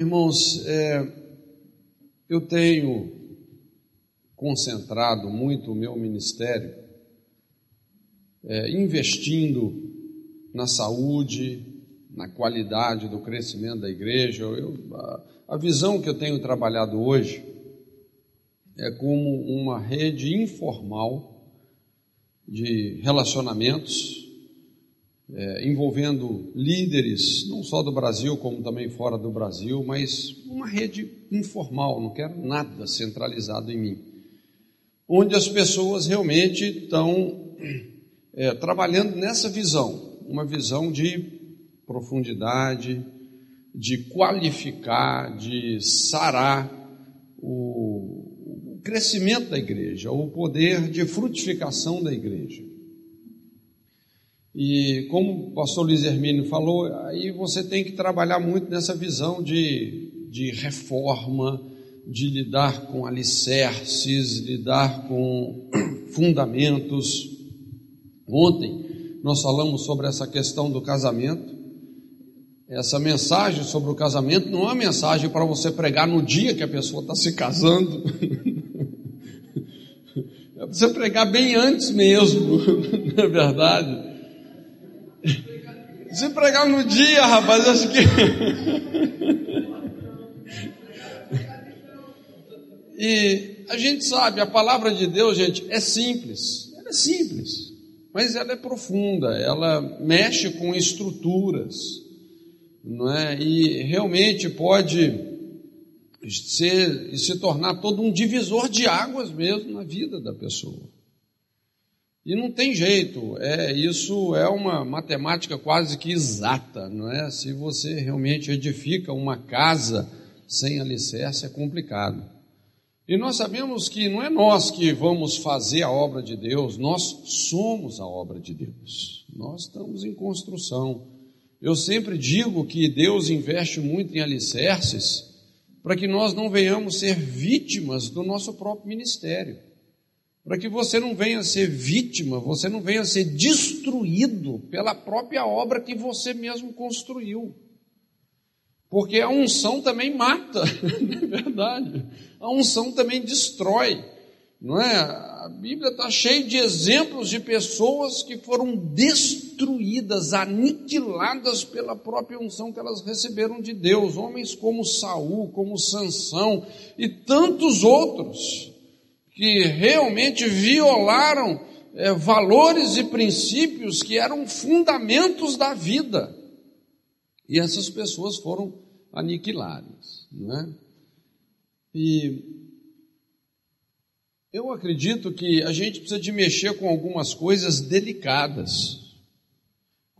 Irmãos, é, eu tenho concentrado muito o meu ministério é, investindo na saúde, na qualidade do crescimento da igreja. Eu, a, a visão que eu tenho trabalhado hoje é como uma rede informal de relacionamentos é, envolvendo líderes, não só do Brasil, como também fora do Brasil, mas uma rede informal, não quero nada centralizado em mim, onde as pessoas realmente estão é, trabalhando nessa visão, uma visão de profundidade, de qualificar, de sarar o, o crescimento da igreja, o poder de frutificação da igreja. E como o pastor Luiz Hermínio falou, aí você tem que trabalhar muito nessa visão de, de reforma, de lidar com alicerces, lidar com fundamentos. Ontem nós falamos sobre essa questão do casamento. Essa mensagem sobre o casamento não é uma mensagem para você pregar no dia que a pessoa está se casando. É para você pregar bem antes mesmo, não é verdade? Se pregar no dia, rapaz, acho que. e a gente sabe, a palavra de Deus, gente, é simples. Ela é simples, mas ela é profunda, ela mexe com estruturas, não é? E realmente pode ser e se tornar todo um divisor de águas mesmo na vida da pessoa. E não tem jeito, é, isso é uma matemática quase que exata, não é? Se você realmente edifica uma casa sem alicerce, é complicado. E nós sabemos que não é nós que vamos fazer a obra de Deus, nós somos a obra de Deus. Nós estamos em construção. Eu sempre digo que Deus investe muito em alicerces para que nós não venhamos ser vítimas do nosso próprio ministério para que você não venha ser vítima, você não venha ser destruído pela própria obra que você mesmo construiu. Porque a unção também mata, não é verdade? A unção também destrói, não é? A Bíblia está cheia de exemplos de pessoas que foram destruídas, aniquiladas pela própria unção que elas receberam de Deus. Homens como Saul, como Sansão e tantos outros que realmente violaram é, valores e princípios que eram fundamentos da vida. E essas pessoas foram aniquiladas. Não é? E eu acredito que a gente precisa de mexer com algumas coisas delicadas.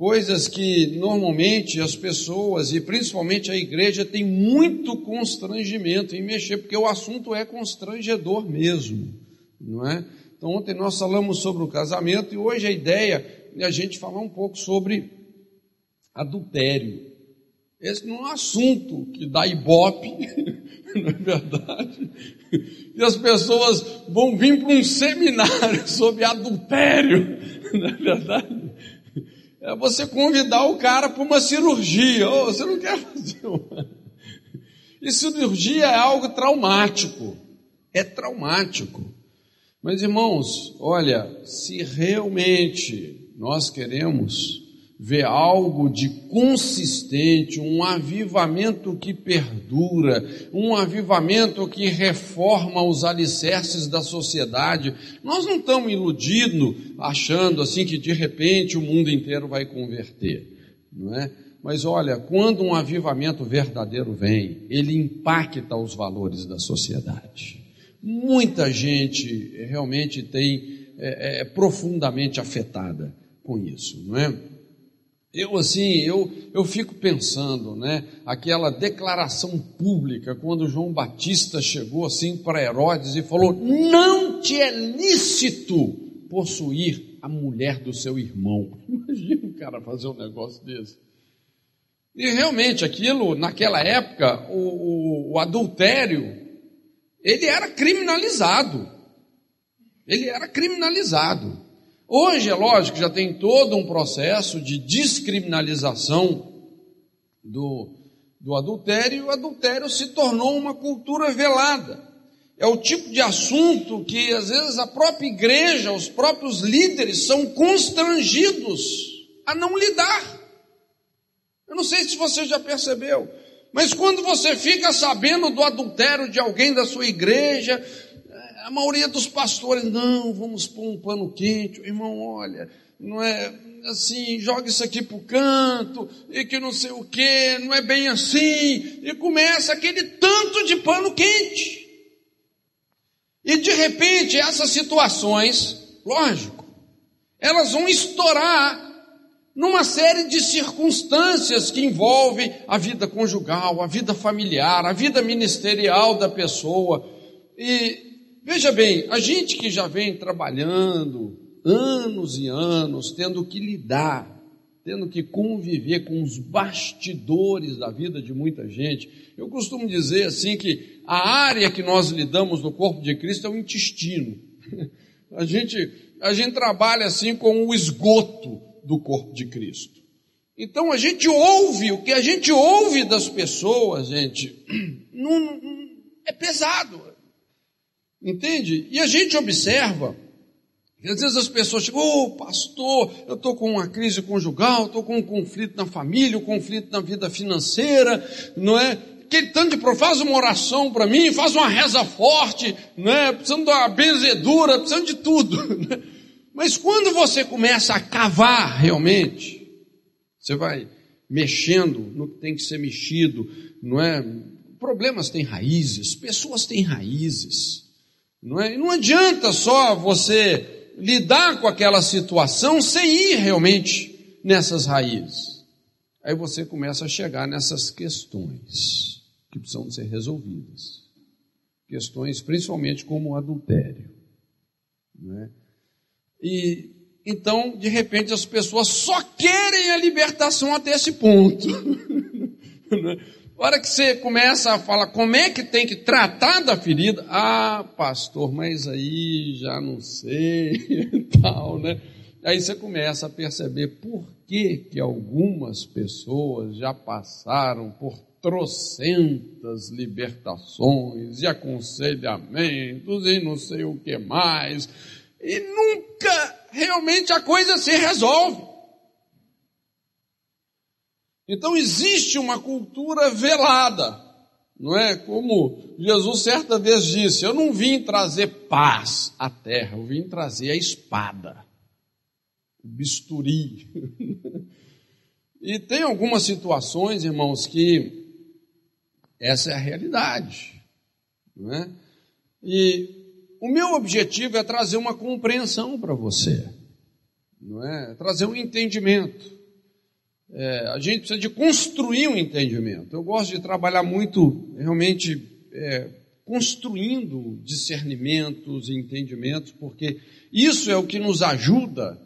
Coisas que normalmente as pessoas e principalmente a igreja tem muito constrangimento em mexer, porque o assunto é constrangedor mesmo, não é? Então ontem nós falamos sobre o casamento e hoje a ideia é a gente falar um pouco sobre adultério. Esse não é um assunto que dá ibope, não é verdade? E as pessoas vão vir para um seminário sobre adultério, não é verdade? É você convidar o cara para uma cirurgia. Oh, você não quer fazer uma. E cirurgia é algo traumático. É traumático. Mas irmãos, olha, se realmente nós queremos ver algo de consistente, um avivamento que perdura, um avivamento que reforma os alicerces da sociedade. Nós não estamos iludindo, achando assim que de repente o mundo inteiro vai converter, não é? Mas olha, quando um avivamento verdadeiro vem, ele impacta os valores da sociedade. Muita gente realmente tem é, é profundamente afetada com isso, não é? Eu assim, eu, eu fico pensando, né, aquela declaração pública quando João Batista chegou assim para Herodes e falou: "Não te é lícito possuir a mulher do seu irmão". Imagina o cara fazer um negócio desse. E realmente aquilo, naquela época, o, o, o adultério, ele era criminalizado. Ele era criminalizado. Hoje, é lógico, já tem todo um processo de descriminalização do, do adultério, e o adultério se tornou uma cultura velada. É o tipo de assunto que às vezes a própria igreja, os próprios líderes são constrangidos a não lidar. Eu não sei se você já percebeu, mas quando você fica sabendo do adultério de alguém da sua igreja, a maioria dos pastores, não, vamos pôr um pano quente, irmão, olha, não é assim, joga isso aqui para o canto, e que não sei o que, não é bem assim, e começa aquele tanto de pano quente. E de repente essas situações, lógico, elas vão estourar numa série de circunstâncias que envolvem a vida conjugal, a vida familiar, a vida ministerial da pessoa. E veja bem, a gente que já vem trabalhando anos e anos, tendo que lidar, tendo que conviver com os bastidores da vida de muita gente. Eu costumo dizer assim que a área que nós lidamos no corpo de Cristo é o intestino. A gente, a gente trabalha assim com o esgoto do corpo de Cristo. Então a gente ouve, o que a gente ouve das pessoas, gente, não, não, é pesado. Entende? E a gente observa às vezes as pessoas chegam, ô oh, pastor, eu estou com uma crise conjugal, estou com um conflito na família, um conflito na vida financeira, não é? Aquele tanto de faz uma oração para mim, faz uma reza forte, não é? Precisando de uma benzedura, precisando de tudo. Né? Mas quando você começa a cavar realmente, você vai mexendo no que tem que ser mexido, não é? Problemas têm raízes, pessoas têm raízes, não é? Não adianta só você lidar com aquela situação sem ir realmente nessas raízes. Aí você começa a chegar nessas questões que precisam ser resolvidas. Questões principalmente como o adultério. É? E então, de repente, as pessoas só querem a libertação até esse ponto. A hora que você começa a falar como é que tem que tratar da ferida, ah, pastor, mas aí já não sei e tal, né? Aí você começa a perceber por que que algumas pessoas já passaram por trocentas libertações e aconselhamentos e não sei o que mais e nunca realmente a coisa se resolve. Então existe uma cultura velada, não é? Como Jesus certa vez disse: Eu não vim trazer paz à terra, eu vim trazer a espada, o bisturi. e tem algumas situações, irmãos, que essa é a realidade, não é? E o meu objetivo é trazer uma compreensão para você, não é? Trazer um entendimento. É, a gente precisa de construir um entendimento. Eu gosto de trabalhar muito, realmente, é, construindo discernimentos e entendimentos, porque isso é o que nos ajuda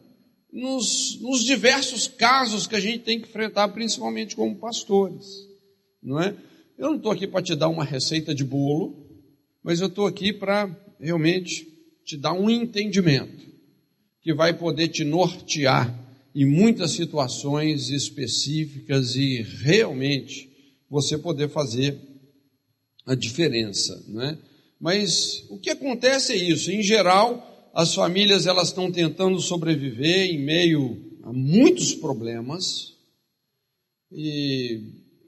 nos, nos diversos casos que a gente tem que enfrentar, principalmente como pastores, não é? Eu não estou aqui para te dar uma receita de bolo, mas eu estou aqui para realmente te dá um entendimento que vai poder te nortear em muitas situações específicas e realmente você poder fazer a diferença, não é? Mas o que acontece é isso, em geral, as famílias elas estão tentando sobreviver em meio a muitos problemas e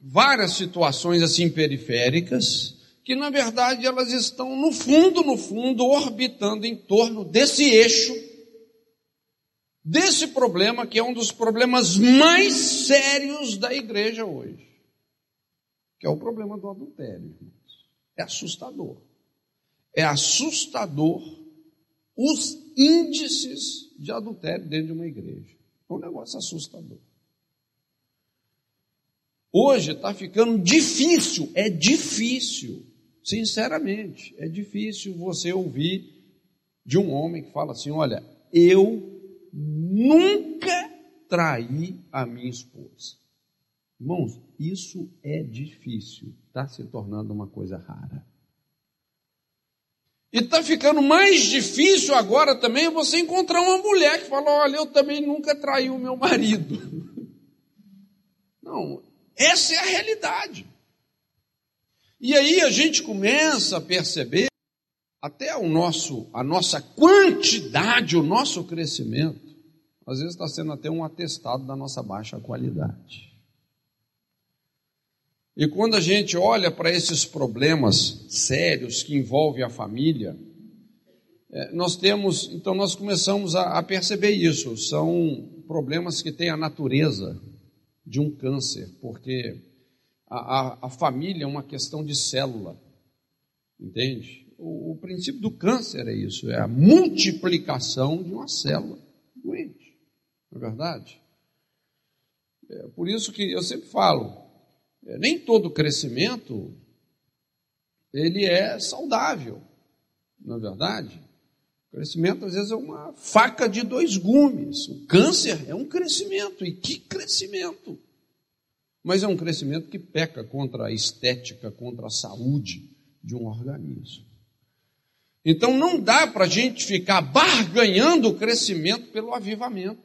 várias situações assim periféricas, que na verdade elas estão no fundo, no fundo, orbitando em torno desse eixo, desse problema que é um dos problemas mais sérios da igreja hoje, que é o problema do adultério. É assustador. É assustador os índices de adultério dentro de uma igreja. É um negócio assustador. Hoje está ficando difícil, é difícil Sinceramente, é difícil você ouvir de um homem que fala assim: olha, eu nunca traí a minha esposa. Irmãos, isso é difícil, está se tornando uma coisa rara. E está ficando mais difícil agora também você encontrar uma mulher que fala: olha, eu também nunca traí o meu marido. Não, essa é a realidade. E aí a gente começa a perceber até o nosso, a nossa quantidade, o nosso crescimento, às vezes está sendo até um atestado da nossa baixa qualidade. E quando a gente olha para esses problemas sérios que envolvem a família, é, nós temos, então nós começamos a, a perceber isso. São problemas que têm a natureza de um câncer, porque a, a, a família é uma questão de célula, entende? O, o princípio do câncer é isso, é a multiplicação de uma célula doente, não é verdade? É por isso que eu sempre falo, é, nem todo crescimento ele é saudável, não é verdade? O crescimento às vezes é uma faca de dois gumes. O câncer é um crescimento, e que crescimento! Mas é um crescimento que peca contra a estética, contra a saúde de um organismo. Então não dá para a gente ficar barganhando o crescimento pelo avivamento.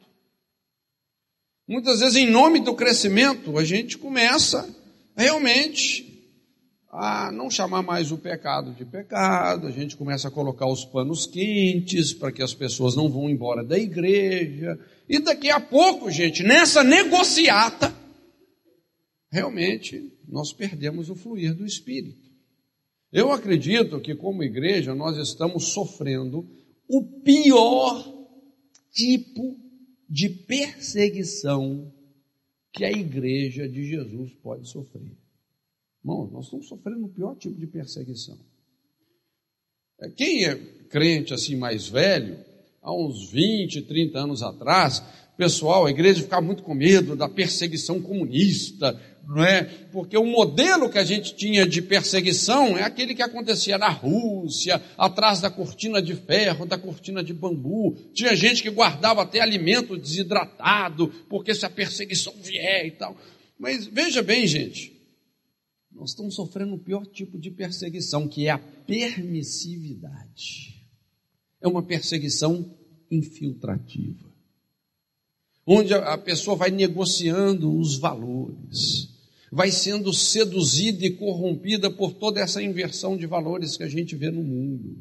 Muitas vezes, em nome do crescimento, a gente começa realmente a não chamar mais o pecado de pecado, a gente começa a colocar os panos quentes para que as pessoas não vão embora da igreja. E daqui a pouco, gente, nessa negociata, realmente nós perdemos o fluir do Espírito. Eu acredito que, como igreja, nós estamos sofrendo o pior tipo de perseguição que a igreja de Jesus pode sofrer. Irmão, nós estamos sofrendo o pior tipo de perseguição. É, quem é crente assim mais velho, há uns 20, 30 anos atrás, pessoal, a igreja ficava muito com medo da perseguição comunista, não é? Porque o modelo que a gente tinha de perseguição é aquele que acontecia na Rússia, atrás da cortina de ferro, da cortina de bambu. Tinha gente que guardava até alimento desidratado, porque se a perseguição vier e tal. Mas veja bem, gente, nós estamos sofrendo o pior tipo de perseguição, que é a permissividade. É uma perseguição infiltrativa onde a pessoa vai negociando os valores, vai sendo seduzida e corrompida por toda essa inversão de valores que a gente vê no mundo.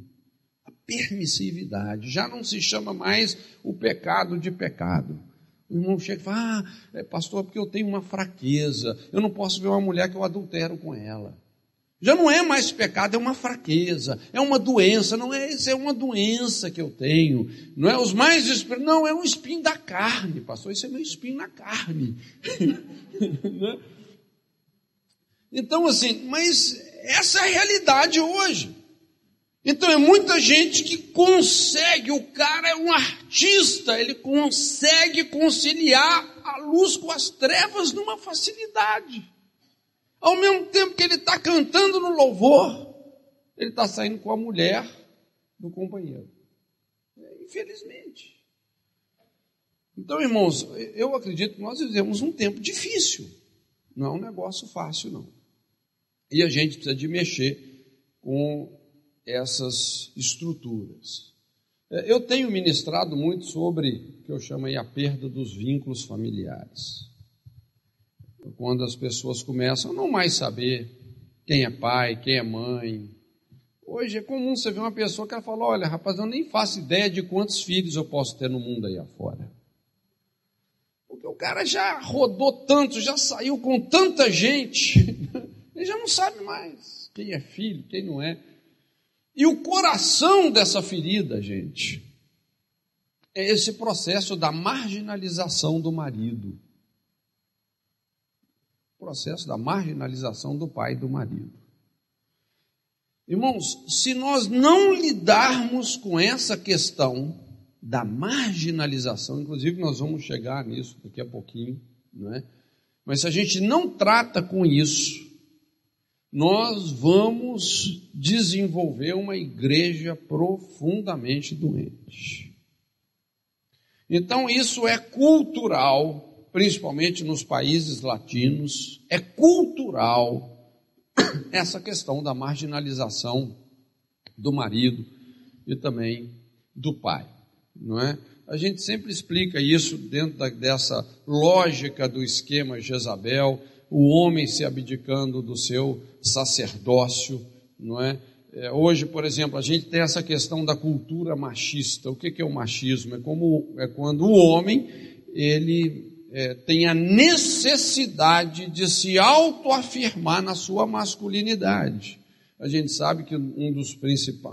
A permissividade já não se chama mais o pecado de pecado. O irmão chega e fala: Ah, é, pastor, porque eu tenho uma fraqueza, eu não posso ver uma mulher que eu adultero com ela. Já não é mais pecado, é uma fraqueza, é uma doença, não é isso, é uma doença que eu tenho. Não é os mais não, é um espinho da carne, pastor, isso é meu espinho na carne. Então, assim, mas essa é a realidade hoje. Então é muita gente que consegue, o cara é um artista, ele consegue conciliar a luz com as trevas numa facilidade. Ao mesmo tempo que ele está cantando no louvor, ele está saindo com a mulher do companheiro. É, infelizmente. Então, irmãos, eu acredito que nós vivemos um tempo difícil. Não é um negócio fácil, não. E a gente precisa de mexer com essas estruturas. É, eu tenho ministrado muito sobre o que eu chamo aí a perda dos vínculos familiares quando as pessoas começam a não mais saber quem é pai, quem é mãe. Hoje é comum você ver uma pessoa que fala: Olha, rapaz, eu nem faço ideia de quantos filhos eu posso ter no mundo aí afora. Porque o cara já rodou tanto, já saiu com tanta gente, ele já não sabe mais quem é filho, quem não é. E o coração dessa ferida, gente, é esse processo da marginalização do marido processo da marginalização do pai e do marido. Irmãos, se nós não lidarmos com essa questão da marginalização, inclusive nós vamos chegar nisso daqui a pouquinho, não é? Mas se a gente não trata com isso, nós vamos desenvolver uma igreja profundamente doente. Então isso é cultural, principalmente nos países latinos, é cultural essa questão da marginalização do marido e também do pai, não é? A gente sempre explica isso dentro da, dessa lógica do esquema Jezabel, o homem se abdicando do seu sacerdócio, não é? é? Hoje, por exemplo, a gente tem essa questão da cultura machista. O que, que é o machismo? É como é quando o homem ele é, tem a necessidade de se autoafirmar na sua masculinidade. A gente sabe que um dos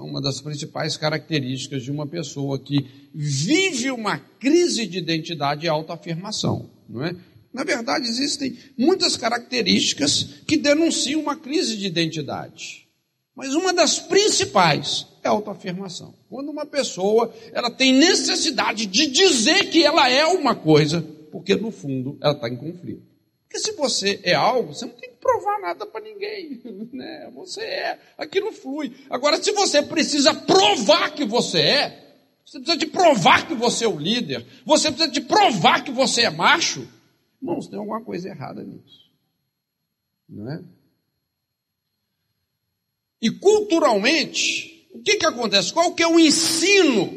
uma das principais características de uma pessoa que vive uma crise de identidade é autoafirmação, não é? Na verdade, existem muitas características que denunciam uma crise de identidade. Mas uma das principais é a autoafirmação. Quando uma pessoa ela tem necessidade de dizer que ela é uma coisa, porque no fundo ela está em conflito. Porque se você é algo, você não tem que provar nada para ninguém, né? Você é, aquilo flui. Agora, se você precisa provar que você é, você precisa de provar que você é o líder, você precisa de provar que você é macho, irmãos, tem alguma coisa errada nisso, não é? E culturalmente, o que que acontece? Qual que é o ensino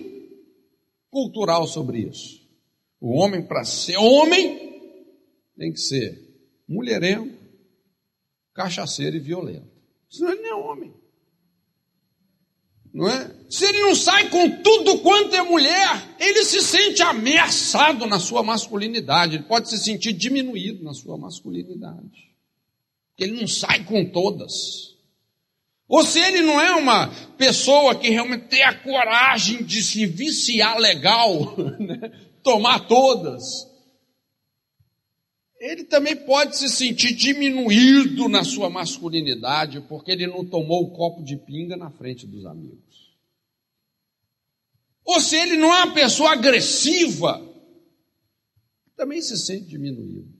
cultural sobre isso? O homem, para ser homem, tem que ser mulherengo, cachaceiro e violento. Senão ele não é homem. Não é? Se ele não sai com tudo quanto é mulher, ele se sente ameaçado na sua masculinidade, ele pode se sentir diminuído na sua masculinidade. Porque ele não sai com todas. Ou se ele não é uma pessoa que realmente tem a coragem de se viciar legal, né? tomar todas, ele também pode se sentir diminuído na sua masculinidade porque ele não tomou o copo de pinga na frente dos amigos. Ou se ele não é uma pessoa agressiva, também se sente diminuído.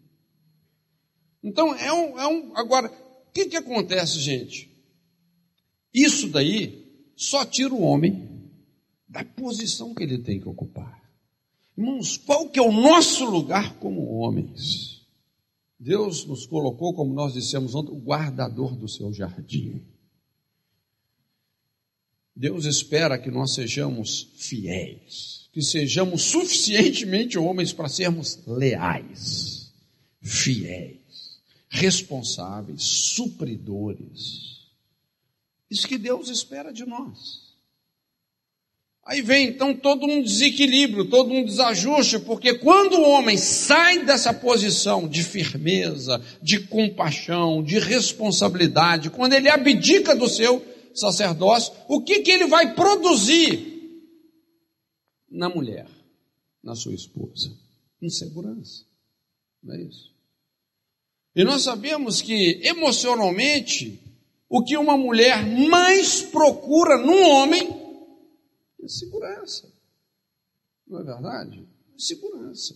Então, é um. É um agora, o que, que acontece, gente? Isso daí só tira o homem da posição que ele tem que ocupar. Irmãos, qual que é o nosso lugar como homens? Deus nos colocou, como nós dissemos ontem, o guardador do seu jardim. Deus espera que nós sejamos fiéis, que sejamos suficientemente homens para sermos leais, fiéis, responsáveis, supridores. Isso que Deus espera de nós. Aí vem então todo um desequilíbrio, todo um desajuste, porque quando o homem sai dessa posição de firmeza, de compaixão, de responsabilidade, quando ele abdica do seu sacerdócio, o que, que ele vai produzir na mulher, na sua esposa? Insegurança. Não é isso? E nós sabemos que emocionalmente, o que uma mulher mais procura num homem é segurança. Não é verdade? É segurança.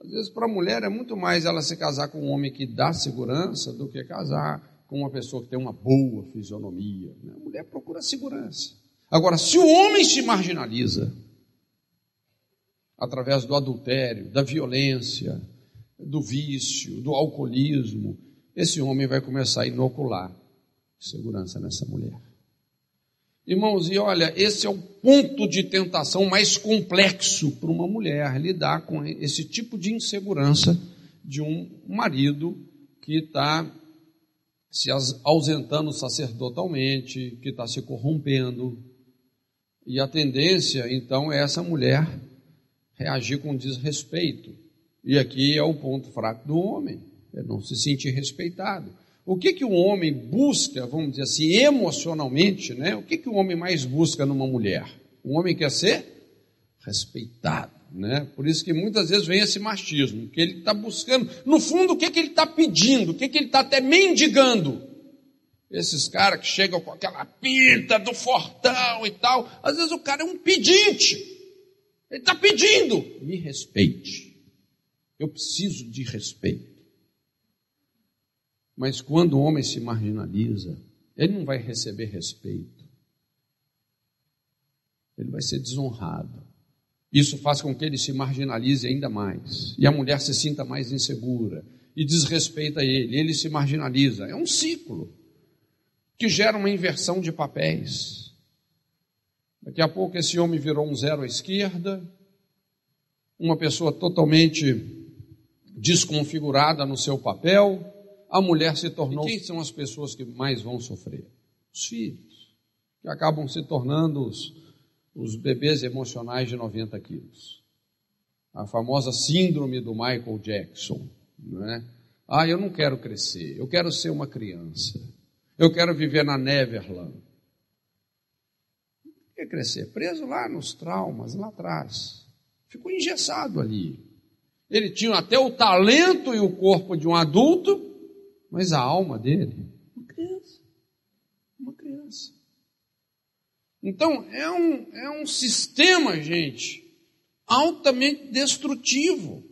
Às vezes, para a mulher, é muito mais ela se casar com um homem que dá segurança do que casar com uma pessoa que tem uma boa fisionomia. Né? A mulher procura segurança. Agora, se o homem se marginaliza através do adultério, da violência, do vício, do alcoolismo, esse homem vai começar a inocular segurança nessa mulher. Irmãos, e olha, esse é o ponto de tentação mais complexo para uma mulher lidar com esse tipo de insegurança de um marido que está se ausentando sacerdotalmente, que está se corrompendo. E a tendência, então, é essa mulher reagir com desrespeito. E aqui é o ponto fraco do homem, é não se sentir respeitado. O que, que o homem busca, vamos dizer assim, emocionalmente, né? O que, que o homem mais busca numa mulher? O homem quer ser respeitado, né? Por isso que muitas vezes vem esse machismo, que ele está buscando, no fundo, o que, que ele está pedindo, o que, que ele está até mendigando. Esses caras que chegam com aquela pinta do fortão e tal, às vezes o cara é um pedinte. Ele está pedindo, me respeite. Eu preciso de respeito. Mas quando o homem se marginaliza, ele não vai receber respeito. Ele vai ser desonrado. Isso faz com que ele se marginalize ainda mais. E a mulher se sinta mais insegura. E desrespeita ele. Ele se marginaliza. É um ciclo que gera uma inversão de papéis. Daqui a pouco esse homem virou um zero à esquerda, uma pessoa totalmente desconfigurada no seu papel, a mulher se tornou. E quem são as pessoas que mais vão sofrer? Os filhos, que acabam se tornando os, os bebês emocionais de 90 quilos. A famosa síndrome do Michael Jackson, não é? Ah, eu não quero crescer, eu quero ser uma criança, eu quero viver na Neverland. Quer crescer? Preso lá nos traumas, lá atrás. Ficou engessado ali. Ele tinha até o talento e o corpo de um adulto, mas a alma dele, uma criança. Uma criança. Então, é um, é um sistema, gente, altamente destrutivo.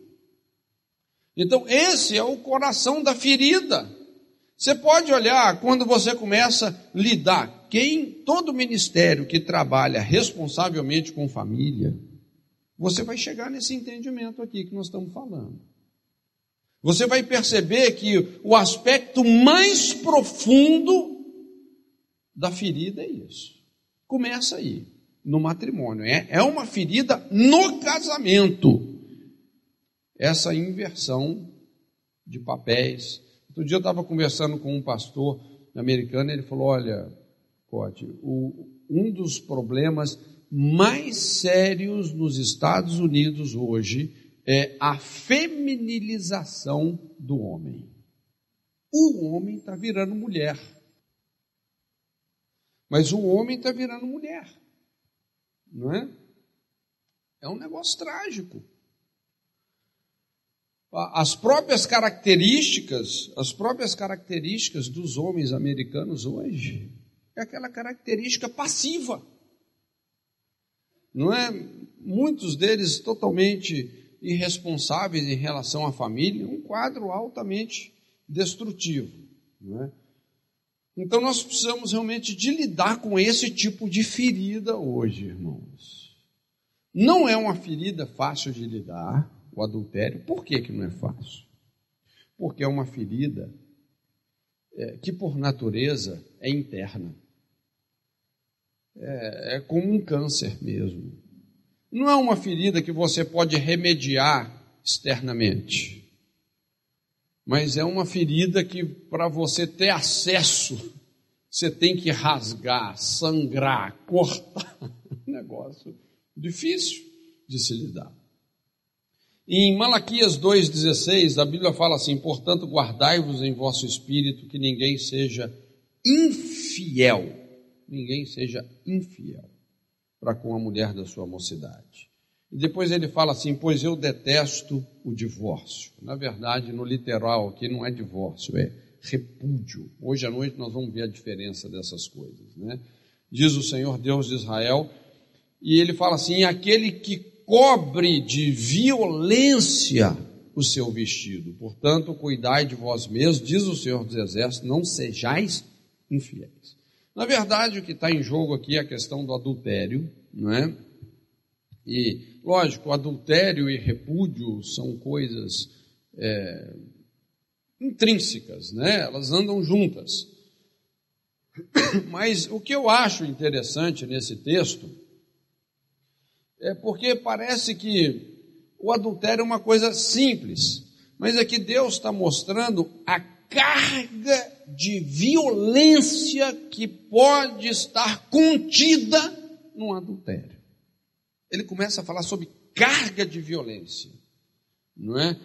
Então, esse é o coração da ferida. Você pode olhar quando você começa a lidar. Quem, todo ministério que trabalha responsavelmente com família, você vai chegar nesse entendimento aqui que nós estamos falando. Você vai perceber que o aspecto mais profundo da ferida é isso. Começa aí, no matrimônio. É, é uma ferida no casamento. Essa inversão de papéis. Outro dia eu estava conversando com um pastor americano, e ele falou: Olha, Cote, um dos problemas mais sérios nos Estados Unidos hoje é a feminilização do homem. O homem está virando mulher. Mas o homem está virando mulher. Não é? É um negócio trágico. As próprias características, as próprias características dos homens americanos hoje, é aquela característica passiva não é? Muitos deles totalmente irresponsáveis em relação à família, um quadro altamente destrutivo, não é? Então nós precisamos realmente de lidar com esse tipo de ferida hoje, irmãos. Não é uma ferida fácil de lidar, o adultério. Por que, que não é fácil? Porque é uma ferida é, que por natureza é interna é, é como um câncer mesmo. Não é uma ferida que você pode remediar externamente, mas é uma ferida que, para você ter acesso, você tem que rasgar, sangrar, cortar. negócio difícil de se lidar. Em Malaquias 2,16, a Bíblia fala assim: portanto, guardai-vos em vosso espírito que ninguém seja infiel ninguém seja infiel para com a mulher da sua mocidade. E depois ele fala assim: Pois eu detesto o divórcio. Na verdade, no literal aqui não é divórcio, é repúdio. Hoje à noite nós vamos ver a diferença dessas coisas. Né? Diz o Senhor Deus de Israel, e ele fala assim: aquele que cobre de violência o seu vestido. Portanto, cuidai de vós mesmos, diz o Senhor dos Exércitos, não sejais infiéis. Na verdade, o que está em jogo aqui é a questão do adultério, não é? E, lógico, adultério e repúdio são coisas é, intrínsecas, né? Elas andam juntas. Mas o que eu acho interessante nesse texto é porque parece que o adultério é uma coisa simples, mas aqui Deus está mostrando a carga de violência que pode estar contida no adultério. Ele começa a falar sobre carga de violência, não é?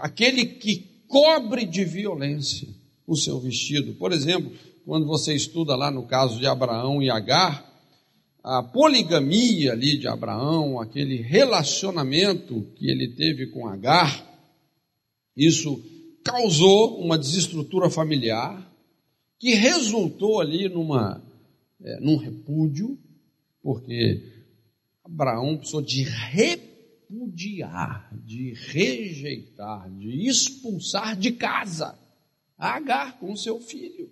Aquele que cobre de violência o seu vestido. Por exemplo, quando você estuda lá no caso de Abraão e Agar, a poligamia ali de Abraão, aquele relacionamento que ele teve com Agar, isso causou uma desestrutura familiar que resultou ali numa, é, num repúdio, porque Abraão precisou de repudiar, de rejeitar, de expulsar de casa Agar com seu filho.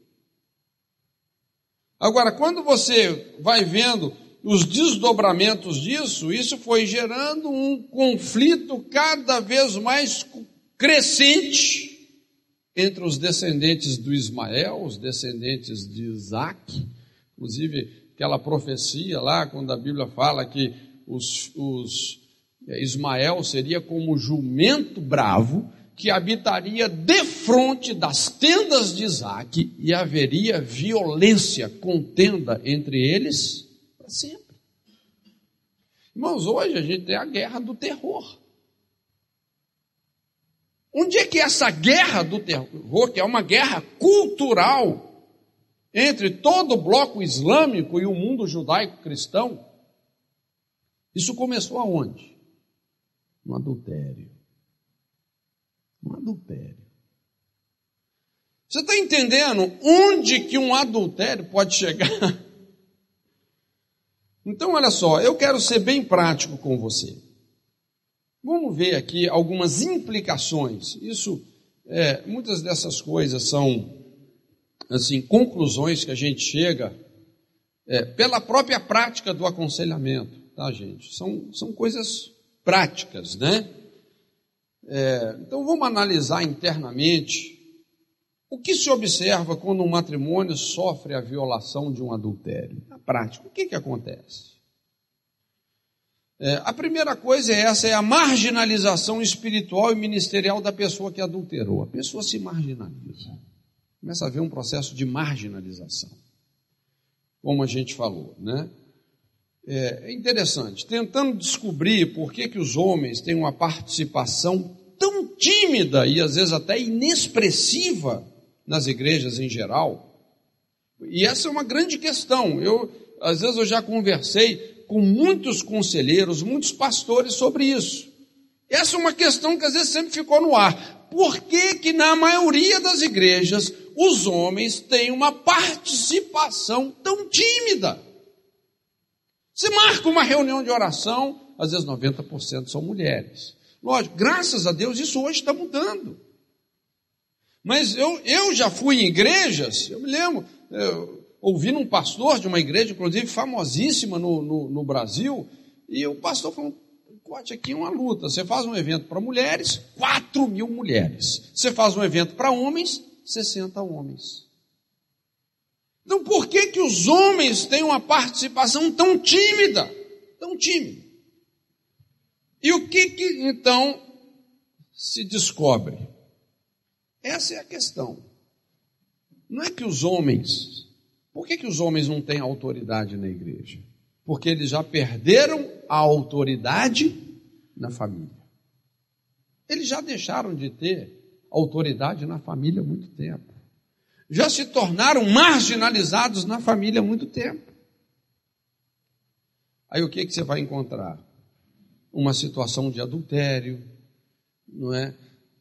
Agora, quando você vai vendo os desdobramentos disso, isso foi gerando um conflito cada vez mais crescente entre os descendentes do Ismael, os descendentes de Isaac, inclusive aquela profecia lá, quando a Bíblia fala que os, os é, Ismael seria como jumento bravo que habitaria defronte das tendas de Isaac e haveria violência, contenda entre eles para sempre. Irmãos, hoje a gente tem a guerra do terror. Onde é que essa guerra do terror, que é uma guerra cultural entre todo o bloco islâmico e o mundo judaico-cristão, isso começou aonde? No adultério. No adultério. Você está entendendo onde que um adultério pode chegar? Então, olha só, eu quero ser bem prático com você. Vamos ver aqui algumas implicações. Isso, é, muitas dessas coisas são, assim, conclusões que a gente chega é, pela própria prática do aconselhamento, tá, gente? São, são coisas práticas, né? É, então, vamos analisar internamente o que se observa quando um matrimônio sofre a violação de um adultério? Na prática, o que, que acontece? É, a primeira coisa é essa, é a marginalização espiritual e ministerial da pessoa que adulterou. A pessoa se marginaliza. Começa a haver um processo de marginalização. Como a gente falou, né? É, é interessante, tentando descobrir por que, que os homens têm uma participação tão tímida e às vezes até inexpressiva nas igrejas em geral. E essa é uma grande questão. Eu, às vezes, eu já conversei com muitos conselheiros, muitos pastores sobre isso. Essa é uma questão que às vezes sempre ficou no ar. Por que que na maioria das igrejas os homens têm uma participação tão tímida? Você marca uma reunião de oração, às vezes 90% são mulheres. Lógico, graças a Deus isso hoje está mudando. Mas eu, eu já fui em igrejas, eu me lembro, eu, ouvindo um pastor de uma igreja, inclusive famosíssima no, no, no Brasil, e o pastor falou: Cote, aqui é uma luta. Você faz um evento para mulheres, 4 mil mulheres. Você faz um evento para homens, 60 homens. Então por que, que os homens têm uma participação tão tímida? Tão tímida. E o que, que então se descobre? Essa é a questão. Não é que os homens. Por que, que os homens não têm autoridade na igreja? Porque eles já perderam a autoridade na família. Eles já deixaram de ter autoridade na família há muito tempo. Já se tornaram marginalizados na família há muito tempo. Aí o que, que você vai encontrar? Uma situação de adultério, não é?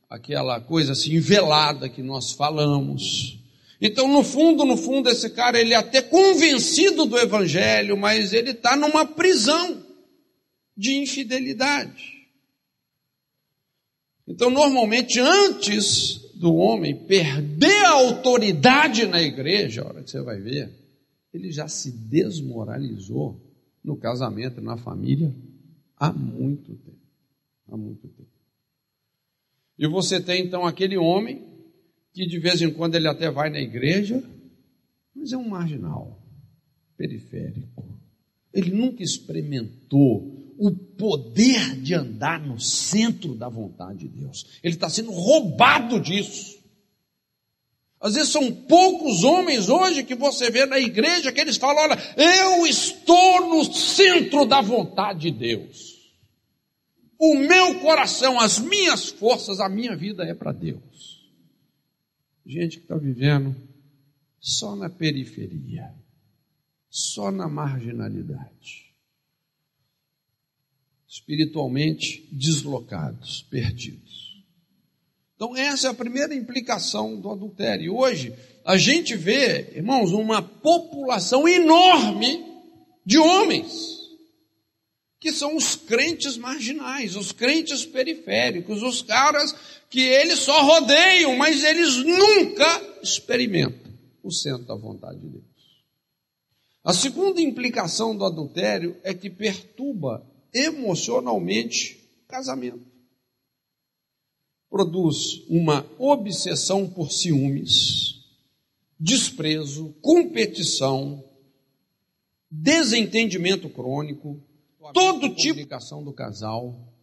aquela coisa assim velada que nós falamos. Então, no fundo, no fundo, esse cara, ele é até convencido do evangelho, mas ele está numa prisão de infidelidade. Então, normalmente, antes do homem perder a autoridade na igreja, a hora que você vai ver, ele já se desmoralizou no casamento, na família, há muito tempo. Há muito tempo. E você tem então aquele homem que de vez em quando ele até vai na igreja, mas é um marginal, periférico. Ele nunca experimentou o poder de andar no centro da vontade de Deus. Ele está sendo roubado disso. Às vezes são poucos homens hoje que você vê na igreja que eles falam: olha, eu estou no centro da vontade de Deus. O meu coração, as minhas forças, a minha vida é para Deus. Gente que está vivendo só na periferia, só na marginalidade. Espiritualmente deslocados, perdidos. Então, essa é a primeira implicação do adultério. Hoje, a gente vê, irmãos, uma população enorme de homens que são os crentes marginais, os crentes periféricos, os caras que eles só rodeiam, mas eles nunca experimentam o centro da vontade de Deus. A segunda implicação do adultério é que perturba emocionalmente o casamento. Produz uma obsessão por ciúmes, desprezo, competição, desentendimento crônico, todo tipo de ligação do casal.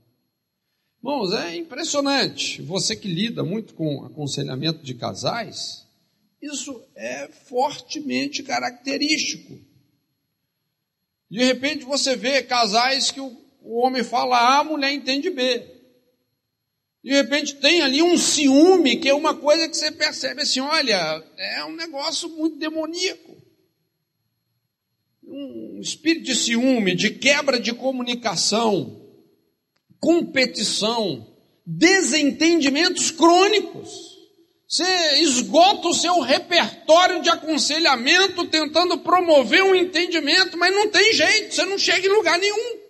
Irmãos, é impressionante. Você que lida muito com aconselhamento de casais, isso é fortemente característico. De repente você vê casais que o, o homem fala A, a mulher entende B. De repente tem ali um ciúme, que é uma coisa que você percebe assim: olha, é um negócio muito demoníaco. Um espírito de ciúme, de quebra de comunicação competição, desentendimentos crônicos. Você esgota o seu repertório de aconselhamento tentando promover um entendimento, mas não tem jeito, você não chega em lugar nenhum.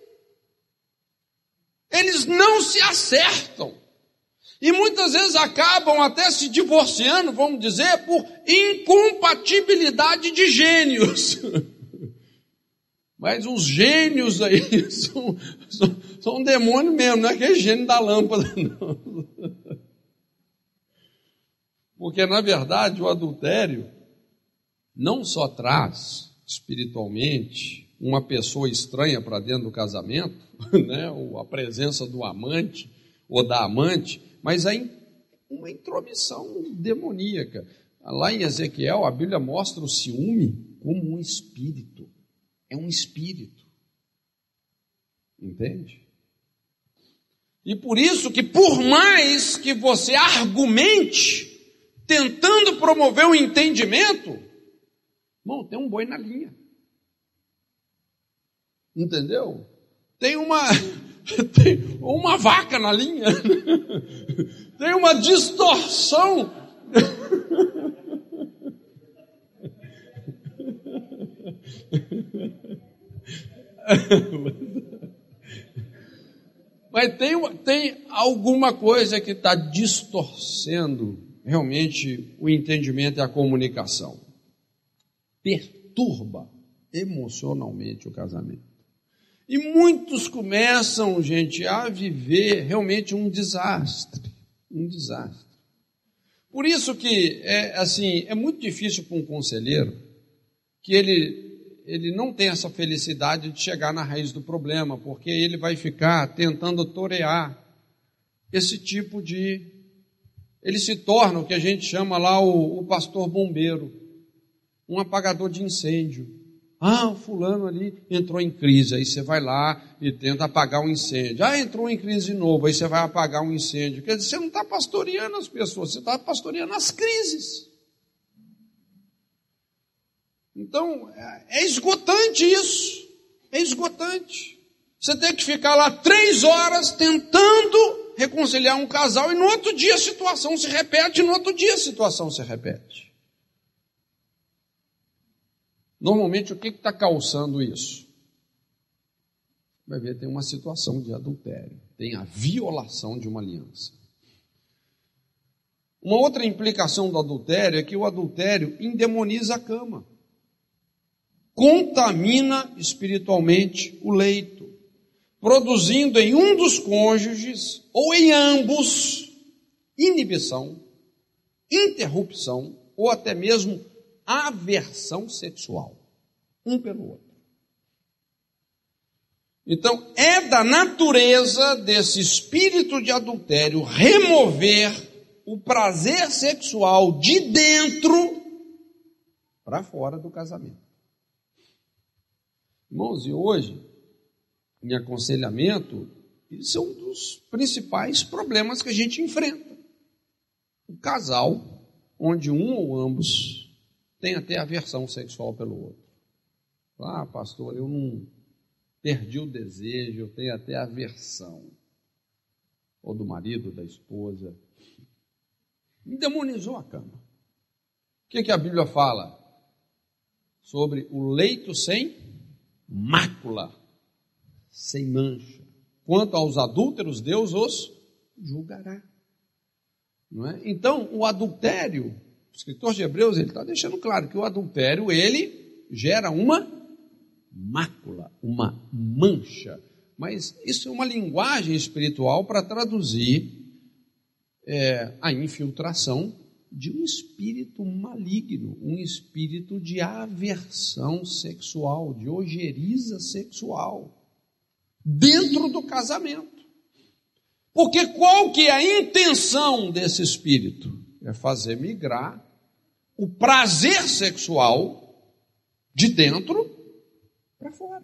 Eles não se acertam. E muitas vezes acabam até se divorciando, vamos dizer, por incompatibilidade de gênios. Mas os gênios aí são, são, são um demônio mesmo, não é aquele gênio da lâmpada, não. Porque, na verdade, o adultério não só traz espiritualmente uma pessoa estranha para dentro do casamento, né, ou a presença do amante ou da amante, mas aí uma intromissão demoníaca. Lá em Ezequiel, a Bíblia mostra o ciúme como um espírito é um espírito. Entende? E por isso que por mais que você argumente, tentando promover o um entendimento, irmão, tem um boi na linha. Entendeu? Tem uma tem uma vaca na linha. tem uma distorção. Mas tem, tem alguma coisa que está distorcendo realmente o entendimento e a comunicação. Perturba emocionalmente o casamento. E muitos começam, gente, a viver realmente um desastre. Um desastre. Por isso que é assim, é muito difícil para um conselheiro que ele ele não tem essa felicidade de chegar na raiz do problema, porque ele vai ficar tentando torear esse tipo de. Ele se torna o que a gente chama lá o, o pastor bombeiro, um apagador de incêndio. Ah, o fulano ali entrou em crise, aí você vai lá e tenta apagar um incêndio. Ah, entrou em crise de novo, aí você vai apagar um incêndio. Quer dizer, você não está pastoreando as pessoas, você está pastoreando as crises. Então, é esgotante isso. É esgotante. Você tem que ficar lá três horas tentando reconciliar um casal e no outro dia a situação se repete, e no outro dia a situação se repete. Normalmente, o que está causando isso? Vai ver, tem uma situação de adultério, tem a violação de uma aliança. Uma outra implicação do adultério é que o adultério endemoniza a cama contamina espiritualmente o leito, produzindo em um dos cônjuges ou em ambos inibição, interrupção ou até mesmo aversão sexual, um pelo outro. Então, é da natureza desse espírito de adultério remover o prazer sexual de dentro para fora do casamento. Irmãos, e hoje, em aconselhamento, isso é um dos principais problemas que a gente enfrenta. O casal, onde um ou ambos tem até aversão sexual pelo outro. Ah, pastor, eu não perdi o desejo, eu tenho até aversão. Ou do marido, da esposa. Me demonizou a cama. O que, que a Bíblia fala? Sobre o leito sem mácula, sem mancha. Quanto aos adúlteros, Deus os julgará. Não é? Então, o adultério, o escritor de Hebreus, ele está deixando claro que o adultério, ele gera uma mácula, uma mancha. Mas isso é uma linguagem espiritual para traduzir é, a infiltração de um espírito maligno, um espírito de aversão sexual, de ojeriza sexual, dentro do casamento. Porque qual que é a intenção desse espírito? É fazer migrar o prazer sexual de dentro para fora.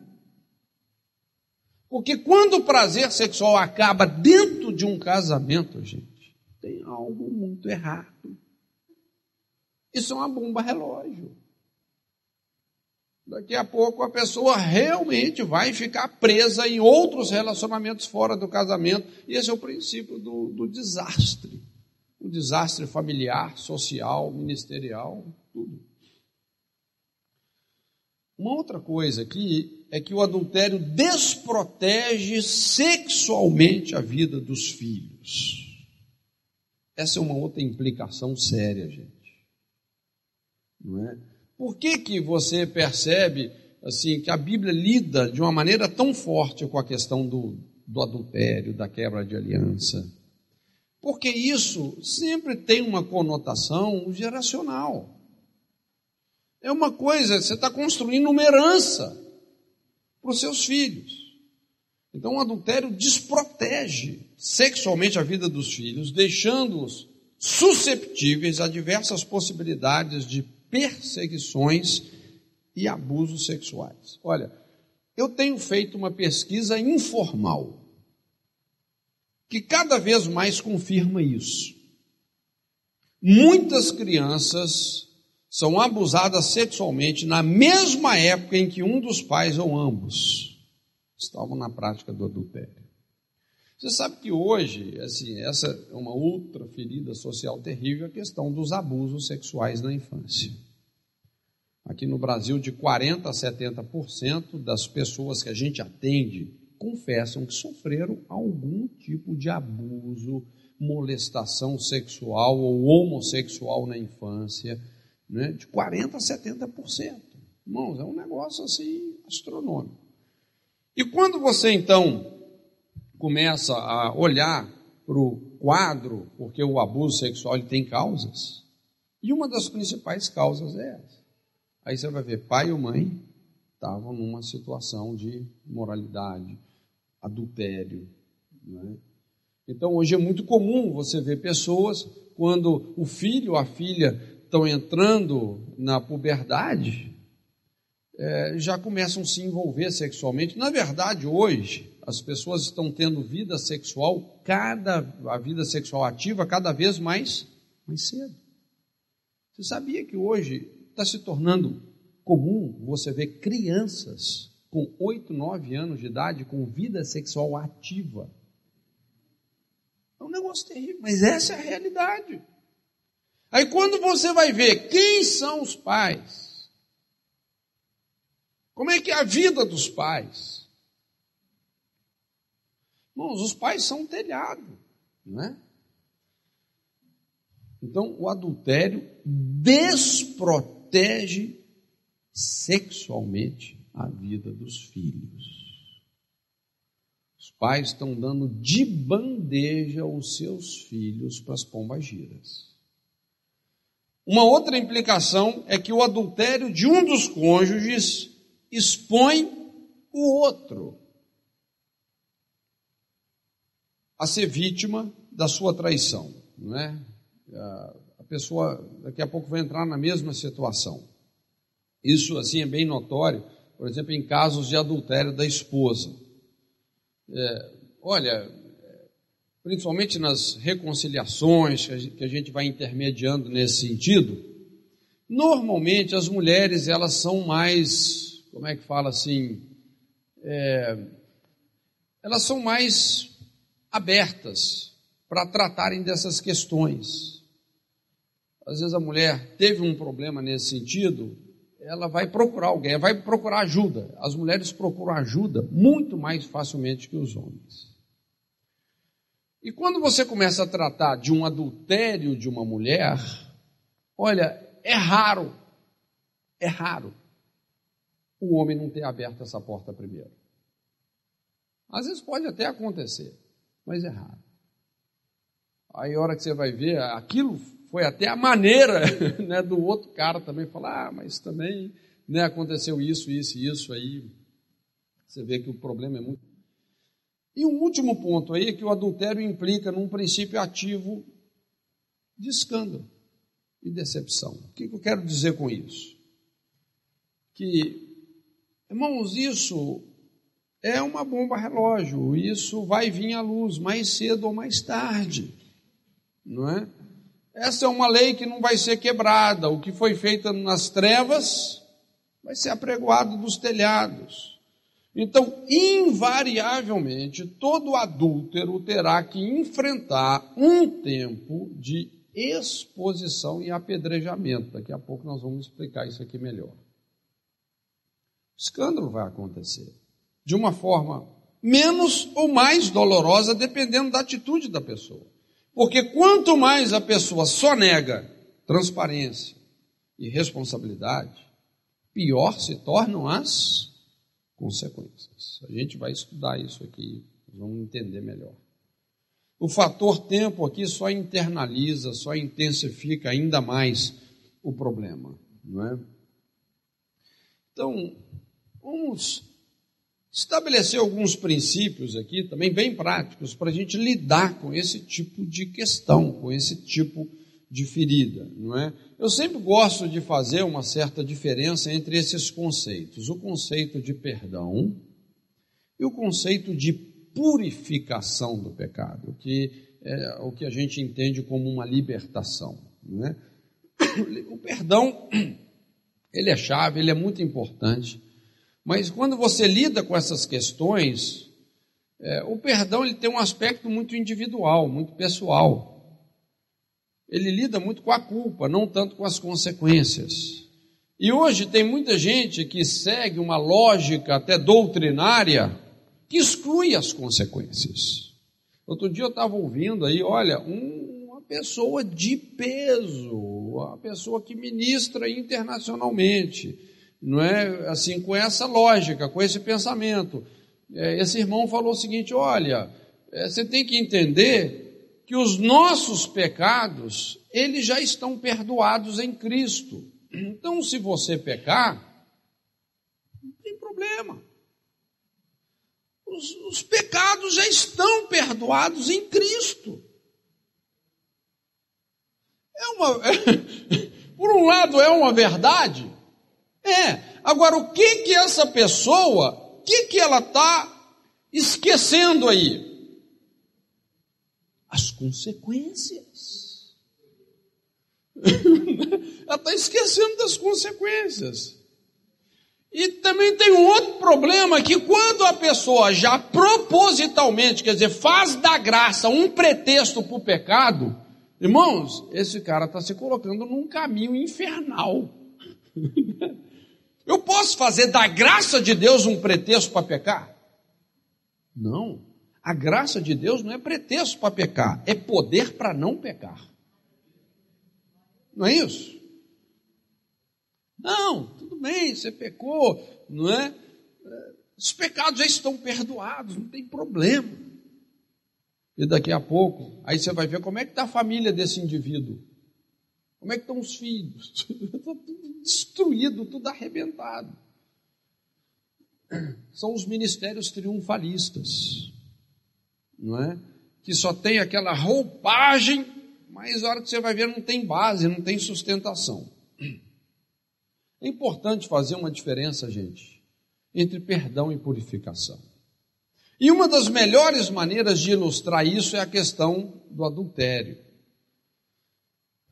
Porque quando o prazer sexual acaba dentro de um casamento, gente, tem algo muito errado. Isso é uma bomba relógio. Daqui a pouco a pessoa realmente vai ficar presa em outros relacionamentos fora do casamento. E esse é o princípio do, do desastre. O desastre familiar, social, ministerial, tudo. Uma outra coisa aqui é que o adultério desprotege sexualmente a vida dos filhos. Essa é uma outra implicação séria, gente. Não é? Por que, que você percebe assim que a Bíblia lida de uma maneira tão forte com a questão do, do adultério, da quebra de aliança? Porque isso sempre tem uma conotação geracional. É uma coisa, você está construindo uma herança para os seus filhos. Então o adultério desprotege sexualmente a vida dos filhos, deixando-os susceptíveis a diversas possibilidades de perseguições e abusos sexuais. Olha, eu tenho feito uma pesquisa informal que cada vez mais confirma isso. Muitas crianças são abusadas sexualmente na mesma época em que um dos pais ou ambos estavam na prática do adultério. Você sabe que hoje, assim, essa é uma outra ferida social terrível, a questão dos abusos sexuais na infância. Aqui no Brasil, de 40% a 70% das pessoas que a gente atende confessam que sofreram algum tipo de abuso, molestação sexual ou homossexual na infância né, de 40% a 70%. Irmãos, é um negócio assim astronômico. E quando você então começa a olhar para o quadro, porque o abuso sexual tem causas, e uma das principais causas é essa. Aí você vai ver, pai ou mãe estavam numa situação de moralidade, adultério. Né? Então hoje é muito comum você ver pessoas quando o filho, a filha estão entrando na puberdade é, já começam a se envolver sexualmente. Na verdade, hoje, as pessoas estão tendo vida sexual, cada, a vida sexual ativa cada vez mais, mais cedo. Você sabia que hoje está se tornando comum você ver crianças com 8, 9 anos de idade com vida sexual ativa? É um negócio terrível, mas essa é a realidade. Aí quando você vai ver quem são os pais, como é que é a vida dos pais? Irmãos, os pais são um telhado, não é? Então, o adultério desprotege sexualmente a vida dos filhos. Os pais estão dando de bandeja os seus filhos para as pombagiras. Uma outra implicação é que o adultério de um dos cônjuges expõe o outro a ser vítima da sua traição, não é? A pessoa daqui a pouco vai entrar na mesma situação. Isso assim é bem notório, por exemplo, em casos de adultério da esposa. É, olha, principalmente nas reconciliações que a gente vai intermediando nesse sentido, normalmente as mulheres elas são mais, como é que fala assim, é, elas são mais abertas para tratarem dessas questões. Às vezes a mulher teve um problema nesse sentido, ela vai procurar alguém, vai procurar ajuda. As mulheres procuram ajuda muito mais facilmente que os homens. E quando você começa a tratar de um adultério de uma mulher, olha, é raro, é raro o homem não ter aberto essa porta primeiro. Às vezes pode até acontecer, mas é raro. Aí a hora que você vai ver, aquilo foi até a maneira né, do outro cara também falar, ah, mas também né, aconteceu isso, isso e isso aí. Você vê que o problema é muito E um último ponto aí é que o adultério implica num princípio ativo de escândalo e decepção. O que eu quero dizer com isso? Que, irmãos, isso é uma bomba relógio, isso vai vir à luz mais cedo ou mais tarde, não é? Essa é uma lei que não vai ser quebrada. O que foi feito nas trevas vai ser apregoado dos telhados. Então, invariavelmente, todo adúltero terá que enfrentar um tempo de exposição e apedrejamento. Daqui a pouco nós vamos explicar isso aqui melhor. Escândalo vai acontecer de uma forma menos ou mais dolorosa, dependendo da atitude da pessoa. Porque quanto mais a pessoa só nega transparência e responsabilidade, pior se tornam as consequências. A gente vai estudar isso aqui, vamos entender melhor. O fator tempo aqui só internaliza, só intensifica ainda mais o problema, não é? Então, vamos estabelecer alguns princípios aqui, também bem práticos, para a gente lidar com esse tipo de questão, com esse tipo de ferida, não é? Eu sempre gosto de fazer uma certa diferença entre esses conceitos: o conceito de perdão e o conceito de purificação do pecado, que é o que a gente entende como uma libertação. Não é? O perdão, ele é chave, ele é muito importante, mas quando você lida com essas questões, é, o perdão ele tem um aspecto muito individual, muito pessoal ele lida muito com a culpa, não tanto com as consequências. E hoje tem muita gente que segue uma lógica até doutrinária que exclui as consequências. Outro dia eu estava ouvindo aí, olha, um, uma pessoa de peso, uma pessoa que ministra internacionalmente, não é assim com essa lógica, com esse pensamento. É, esse irmão falou o seguinte: olha, é, você tem que entender que os nossos pecados, eles já estão perdoados em Cristo. Então, se você pecar, não tem problema. Os, os pecados já estão perdoados em Cristo. É uma, por um lado é uma verdade, é. Agora, o que que essa pessoa, o que que ela está esquecendo aí? as consequências. Ela está esquecendo das consequências. E também tem um outro problema que quando a pessoa já propositalmente, quer dizer, faz da graça um pretexto para o pecado, irmãos, esse cara está se colocando num caminho infernal. Eu posso fazer da graça de Deus um pretexto para pecar? Não. A graça de Deus não é pretexto para pecar, é poder para não pecar. Não é isso? Não, tudo bem, você pecou, não é? Os pecados já estão perdoados, não tem problema. E daqui a pouco, aí você vai ver como é que está a família desse indivíduo. Como é que estão os filhos? Está tudo destruído, tudo arrebentado. São os ministérios triunfalistas não é? Que só tem aquela roupagem, mas a hora que você vai ver não tem base, não tem sustentação. É importante fazer uma diferença, gente, entre perdão e purificação. E uma das melhores maneiras de ilustrar isso é a questão do adultério.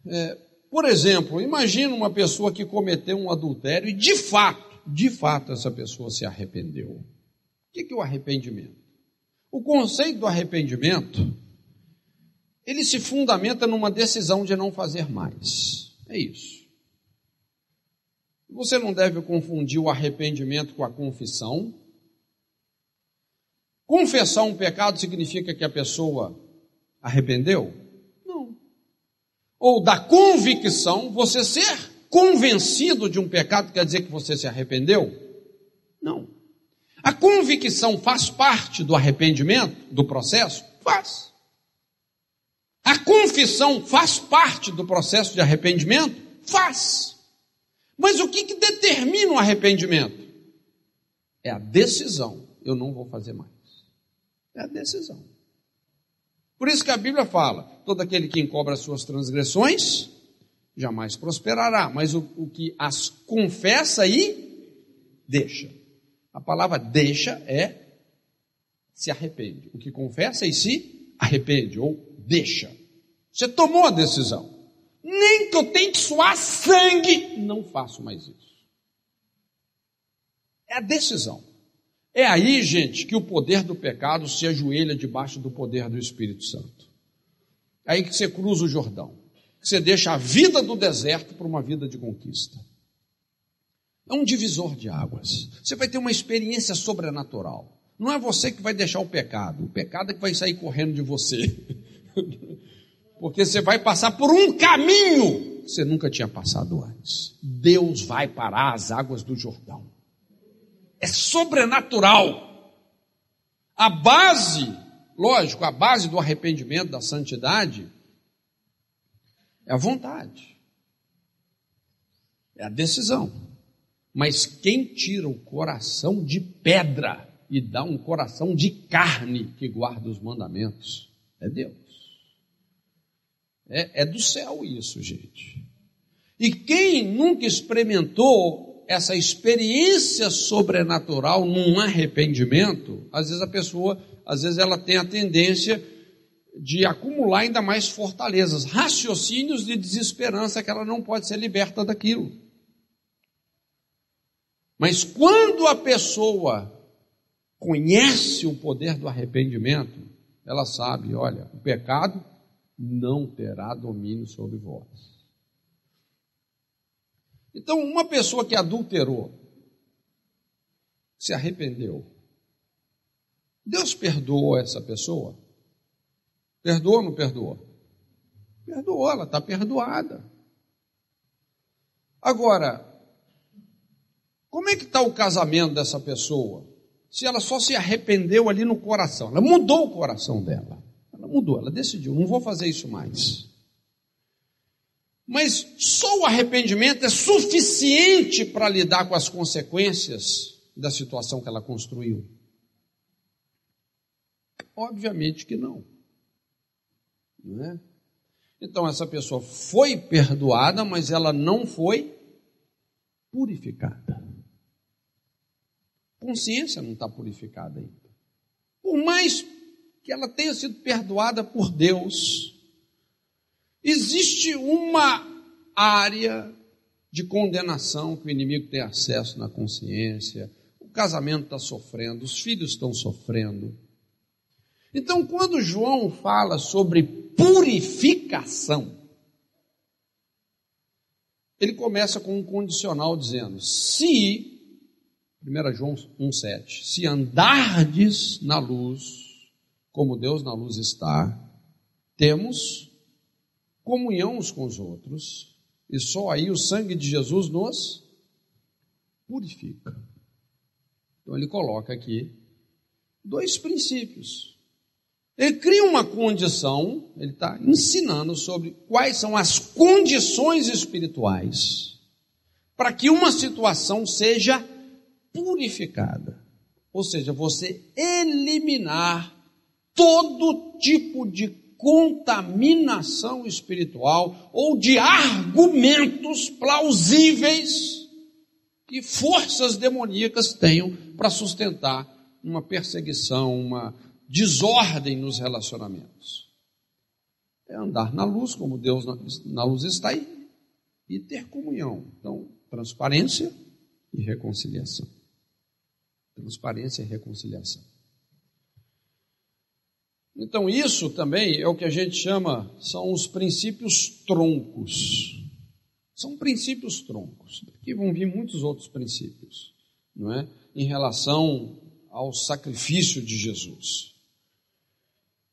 É, por exemplo, imagina uma pessoa que cometeu um adultério e de fato, de fato, essa pessoa se arrependeu. O que é o arrependimento? O conceito do arrependimento, ele se fundamenta numa decisão de não fazer mais. É isso. Você não deve confundir o arrependimento com a confissão. Confessar um pecado significa que a pessoa arrependeu? Ou da convicção, você ser convencido de um pecado quer dizer que você se arrependeu? Não. A convicção faz parte do arrependimento, do processo? Faz. A confissão faz parte do processo de arrependimento? Faz. Mas o que, que determina o arrependimento? É a decisão: eu não vou fazer mais. É a decisão. Por isso que a Bíblia fala: todo aquele que encobre as suas transgressões jamais prosperará, mas o, o que as confessa e deixa. A palavra deixa é se arrepende. O que confessa e se arrepende, ou deixa. Você tomou a decisão. Nem que eu tenha que suar sangue, não faço mais isso. É a decisão. É aí, gente, que o poder do pecado se ajoelha debaixo do poder do Espírito Santo. É aí que você cruza o Jordão. Que você deixa a vida do deserto para uma vida de conquista. É um divisor de águas. Você vai ter uma experiência sobrenatural. Não é você que vai deixar o pecado, o pecado é que vai sair correndo de você. Porque você vai passar por um caminho que você nunca tinha passado antes. Deus vai parar as águas do Jordão. É sobrenatural. A base, lógico, a base do arrependimento, da santidade, é a vontade. É a decisão. Mas quem tira o coração de pedra e dá um coração de carne que guarda os mandamentos é Deus. É, é do céu isso, gente. E quem nunca experimentou essa experiência sobrenatural num arrependimento, às vezes a pessoa, às vezes ela tem a tendência de acumular ainda mais fortalezas, raciocínios de desesperança que ela não pode ser liberta daquilo. Mas quando a pessoa conhece o poder do arrependimento, ela sabe, olha, o pecado não terá domínio sobre vós. Então, uma pessoa que adulterou, se arrependeu, Deus perdoou essa pessoa? Perdoou ou não perdoou? Perdoou, ela está perdoada. Agora, como é que está o casamento dessa pessoa? Se ela só se arrependeu ali no coração, ela mudou o coração dela. Ela mudou, ela decidiu, não vou fazer isso mais. Mas só o arrependimento é suficiente para lidar com as consequências da situação que ela construiu? Obviamente que não. não é? Então essa pessoa foi perdoada, mas ela não foi purificada consciência não está purificada ainda. Por mais que ela tenha sido perdoada por Deus, existe uma área de condenação que o inimigo tem acesso na consciência. O casamento está sofrendo, os filhos estão sofrendo. Então, quando João fala sobre purificação, ele começa com um condicional dizendo: se 1 João 1,7: Se andardes na luz, como Deus na luz está, temos comunhão uns com os outros, e só aí o sangue de Jesus nos purifica. Então ele coloca aqui dois princípios. Ele cria uma condição, ele está ensinando sobre quais são as condições espirituais para que uma situação seja purificada. Ou seja, você eliminar todo tipo de contaminação espiritual ou de argumentos plausíveis que forças demoníacas tenham para sustentar uma perseguição, uma desordem nos relacionamentos. É andar na luz, como Deus na luz está aí, e ter comunhão. Então, transparência e reconciliação transparência e reconciliação. Então, isso também é o que a gente chama, são os princípios troncos. São princípios troncos. Aqui vão vir muitos outros princípios, não é? Em relação ao sacrifício de Jesus.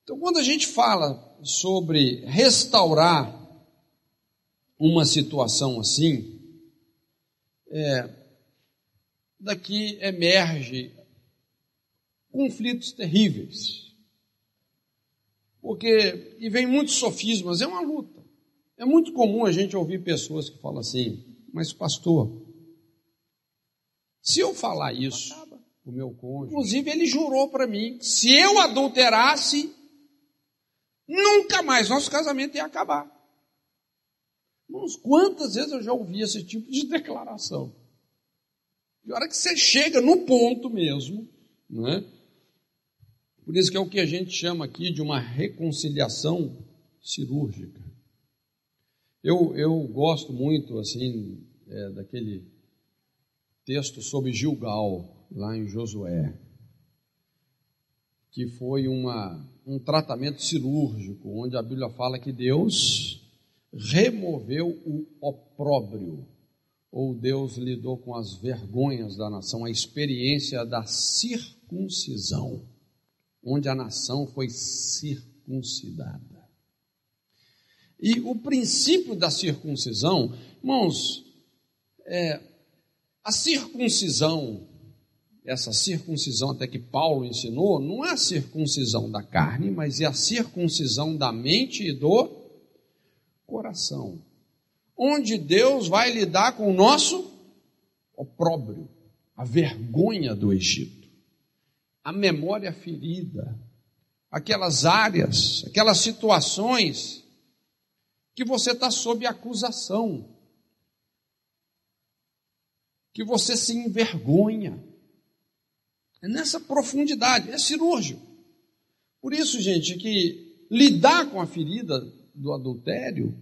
Então, quando a gente fala sobre restaurar uma situação assim, é, daqui emerge conflitos terríveis. Porque, e vem muitos sofismas, é uma luta. É muito comum a gente ouvir pessoas que falam assim, mas pastor, se eu falar isso, o meu cônjuge. Inclusive, ele jurou para mim: se eu adulterasse, nunca mais nosso casamento ia acabar. Irmãos, quantas vezes eu já ouvi esse tipo de declaração? De hora que você chega no ponto mesmo, não é? Por isso que é o que a gente chama aqui de uma reconciliação cirúrgica. Eu, eu gosto muito, assim, é, daquele texto sobre Gilgal, lá em Josué, que foi uma, um tratamento cirúrgico, onde a Bíblia fala que Deus removeu o opróbrio, ou Deus lidou com as vergonhas da nação, a experiência da circuncisão, onde a nação foi circuncidada. E o princípio da circuncisão, irmãos, é, a circuncisão, essa circuncisão até que Paulo ensinou, não é a circuncisão da carne, mas é a circuncisão da mente e do coração. Onde Deus vai lidar com o nosso opróbrio, a vergonha do Egito, a memória ferida, aquelas áreas, aquelas situações que você está sob acusação que você se envergonha. É nessa profundidade, é cirúrgico. Por isso, gente, que lidar com a ferida do adultério,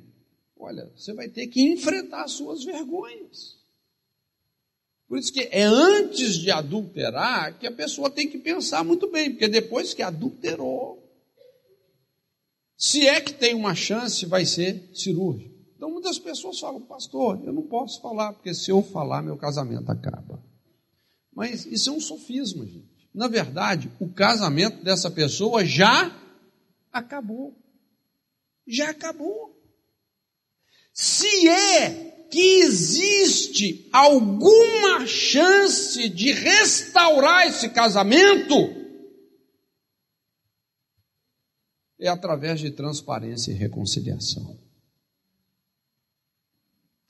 olha, você vai ter que enfrentar as suas vergonhas. Por isso que é antes de adulterar que a pessoa tem que pensar muito bem, porque depois que adulterou, se é que tem uma chance, vai ser cirúrgico. Então muitas pessoas falam, pastor, eu não posso falar, porque se eu falar, meu casamento acaba. Mas isso é um sofisma, gente. Na verdade, o casamento dessa pessoa já acabou. Já acabou. Se é que existe alguma chance de restaurar esse casamento, é através de transparência e reconciliação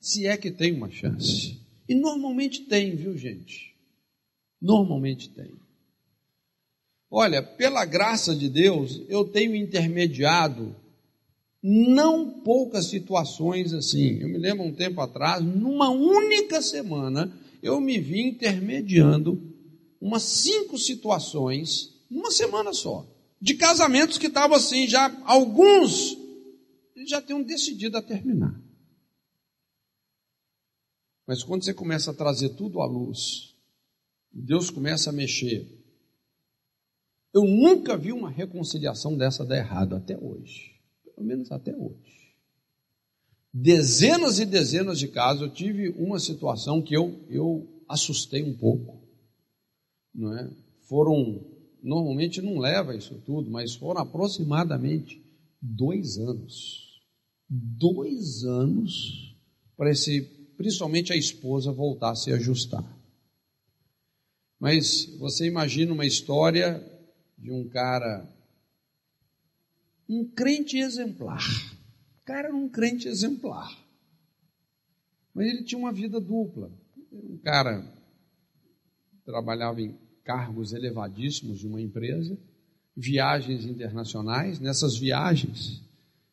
se é que tem uma chance. E normalmente tem, viu, gente? Normalmente tem. Olha, pela graça de Deus, eu tenho intermediado não poucas situações assim. Eu me lembro um tempo atrás, numa única semana, eu me vi intermediando umas cinco situações, numa semana só, de casamentos que estavam assim, já alguns já tinham decidido a terminar. Mas quando você começa a trazer tudo à luz, Deus começa a mexer. Eu nunca vi uma reconciliação dessa dar errado até hoje. Pelo menos até hoje. Dezenas e dezenas de casos, eu tive uma situação que eu, eu assustei um pouco. Não é? Foram, normalmente não leva isso tudo, mas foram aproximadamente dois anos. Dois anos para esse principalmente a esposa, voltar a se ajustar. Mas você imagina uma história de um cara, um crente exemplar. O cara era um crente exemplar. Mas ele tinha uma vida dupla. Um cara trabalhava em cargos elevadíssimos de uma empresa, viagens internacionais. Nessas viagens,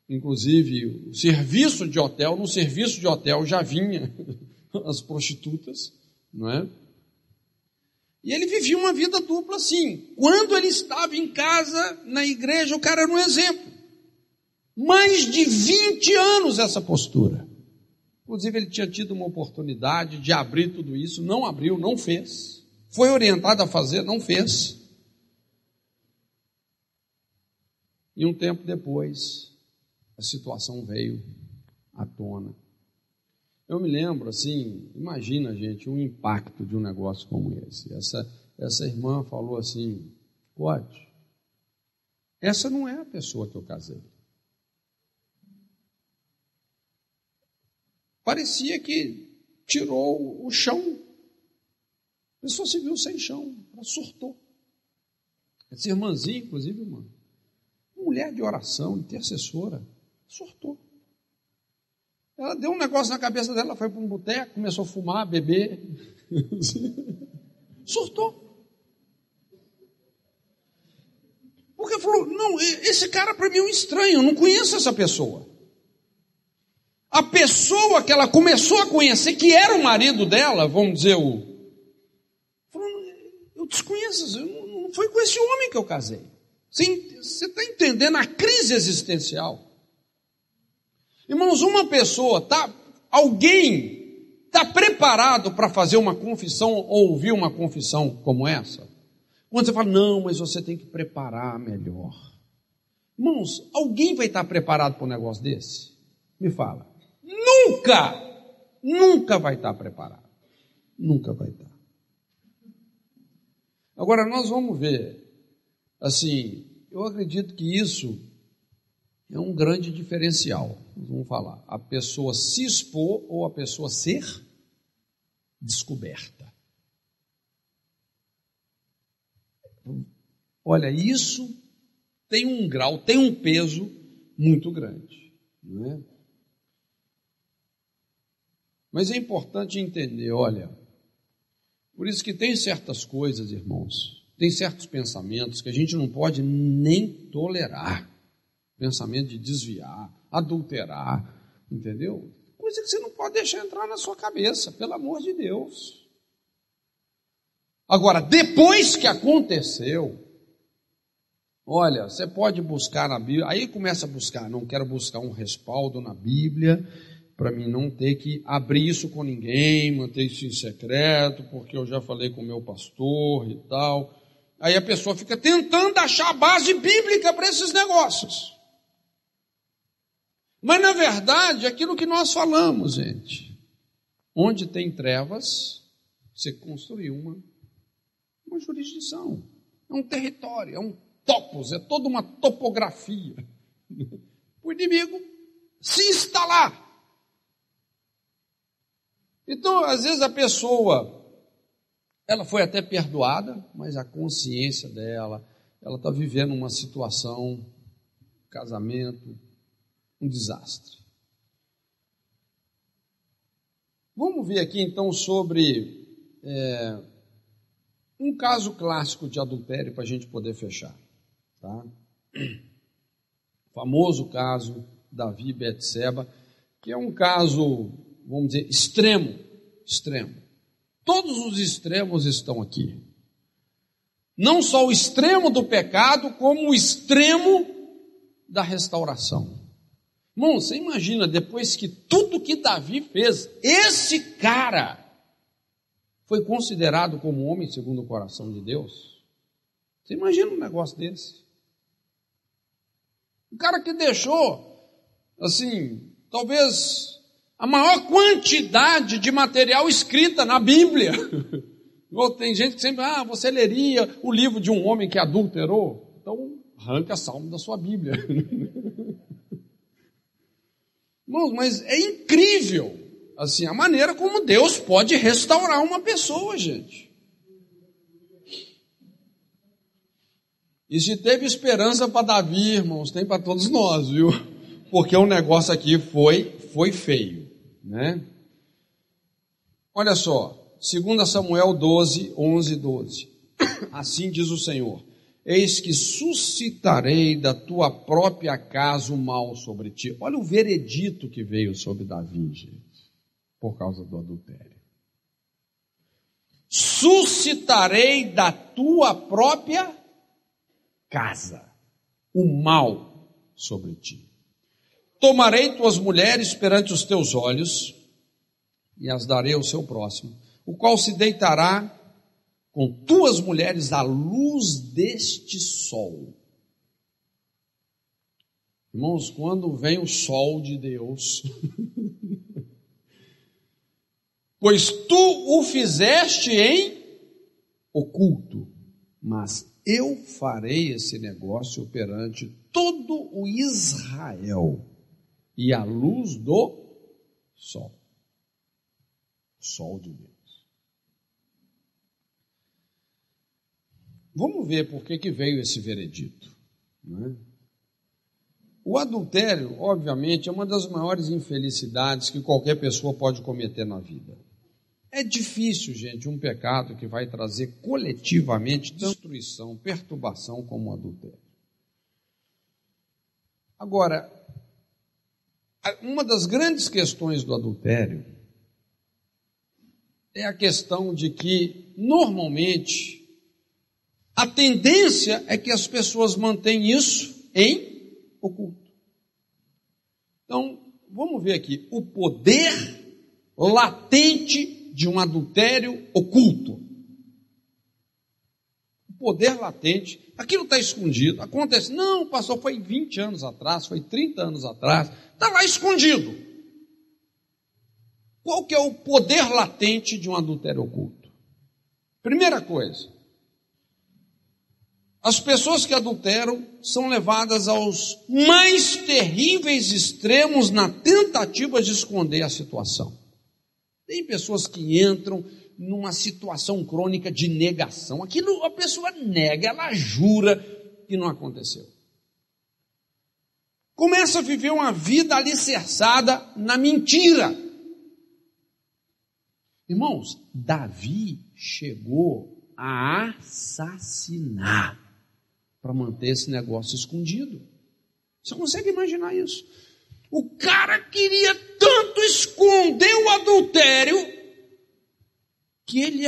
Inclusive, o serviço de hotel, no serviço de hotel já vinha as prostitutas, não é? E ele vivia uma vida dupla assim. Quando ele estava em casa, na igreja, o cara era um exemplo. Mais de 20 anos essa postura. Inclusive, ele tinha tido uma oportunidade de abrir tudo isso, não abriu, não fez. Foi orientado a fazer, não fez. E um tempo depois, a situação veio à tona. Eu me lembro, assim, imagina, gente, o impacto de um negócio como esse. Essa, essa irmã falou assim: pode, essa não é a pessoa que eu casei. Parecia que tirou o chão. A pessoa se viu sem chão, ela surtou. Essa irmãzinha, inclusive, irmã, mulher de oração, intercessora, Surtou. Ela deu um negócio na cabeça dela, foi para um boteco, começou a fumar, beber. Surtou. Porque falou: não, esse cara para mim é um estranho, eu não conheço essa pessoa. A pessoa que ela começou a conhecer, que era o marido dela, vamos dizer, o. Falou, eu desconheço, eu não foi com esse homem que eu casei. Você está entendendo a crise existencial? Irmãos, uma pessoa, tá, alguém está preparado para fazer uma confissão ou ouvir uma confissão como essa? Quando você fala, não, mas você tem que preparar melhor. Irmãos, alguém vai estar preparado para um negócio desse? Me fala. Nunca! Nunca vai estar preparado. Nunca vai estar. Agora nós vamos ver, assim, eu acredito que isso é um grande diferencial. Vamos falar. A pessoa se expor ou a pessoa ser descoberta. Olha, isso tem um grau, tem um peso muito grande. Não é? Mas é importante entender, olha, por isso que tem certas coisas, irmãos, tem certos pensamentos que a gente não pode nem tolerar. Pensamento de desviar, adulterar, entendeu? Coisa que você não pode deixar entrar na sua cabeça, pelo amor de Deus. Agora, depois que aconteceu, olha, você pode buscar na Bíblia, aí começa a buscar, não quero buscar um respaldo na Bíblia, para mim não ter que abrir isso com ninguém, manter isso em secreto, porque eu já falei com o meu pastor e tal. Aí a pessoa fica tentando achar a base bíblica para esses negócios. Mas na verdade, aquilo que nós falamos, gente, onde tem trevas, você construiu uma uma jurisdição, é um território, é um topos, é toda uma topografia. O inimigo se instalar. Então, às vezes a pessoa, ela foi até perdoada, mas a consciência dela, ela está vivendo uma situação, casamento, um desastre. Vamos ver aqui então sobre é, um caso clássico de adultério para a gente poder fechar. Tá? O famoso caso Davi Betseba, que é um caso, vamos dizer, extremo, extremo. Todos os extremos estão aqui. Não só o extremo do pecado, como o extremo da restauração. Irmão, você imagina, depois que tudo que Davi fez, esse cara foi considerado como homem segundo o coração de Deus? Você imagina um negócio desse? O cara que deixou, assim, talvez a maior quantidade de material escrita na Bíblia. Tem gente que sempre, ah, você leria o livro de um homem que adulterou? Então, arranca salmo da sua Bíblia. Irmãos, mas é incrível assim, a maneira como Deus pode restaurar uma pessoa, gente. E se teve esperança para Davi, irmãos, tem para todos nós, viu? Porque o negócio aqui foi, foi feio, né? Olha só, 2 Samuel 12, 11, 12. Assim diz o Senhor: Eis que suscitarei da tua própria casa o mal sobre ti. Olha o veredito que veio sobre Davi, gente por causa do adultério. Suscitarei da tua própria casa o mal sobre ti. Tomarei tuas mulheres perante os teus olhos e as darei ao seu próximo, o qual se deitará com tuas mulheres à luz deste sol. Irmãos, quando vem o sol de Deus, pois tu o fizeste em oculto, mas eu farei esse negócio perante todo o Israel e à luz do sol. Sol de Deus. Vamos ver por que, que veio esse veredito. Não é? O adultério, obviamente, é uma das maiores infelicidades que qualquer pessoa pode cometer na vida. É difícil, gente, um pecado que vai trazer coletivamente destruição, perturbação como o adultério. Agora, uma das grandes questões do adultério é a questão de que, normalmente, a tendência é que as pessoas mantêm isso em oculto. Então, vamos ver aqui. O poder latente de um adultério oculto. O poder latente. Aquilo está escondido. Acontece. Não, pastor, foi 20 anos atrás, foi 30 anos atrás. Está lá escondido. Qual que é o poder latente de um adultério oculto? Primeira coisa, as pessoas que adulteram são levadas aos mais terríveis extremos na tentativa de esconder a situação. Tem pessoas que entram numa situação crônica de negação. Aquilo a pessoa nega, ela jura que não aconteceu. Começa a viver uma vida alicerçada na mentira. Irmãos, Davi chegou a assassinar para manter esse negócio escondido. Você consegue imaginar isso? O cara queria tanto esconder o adultério que ele,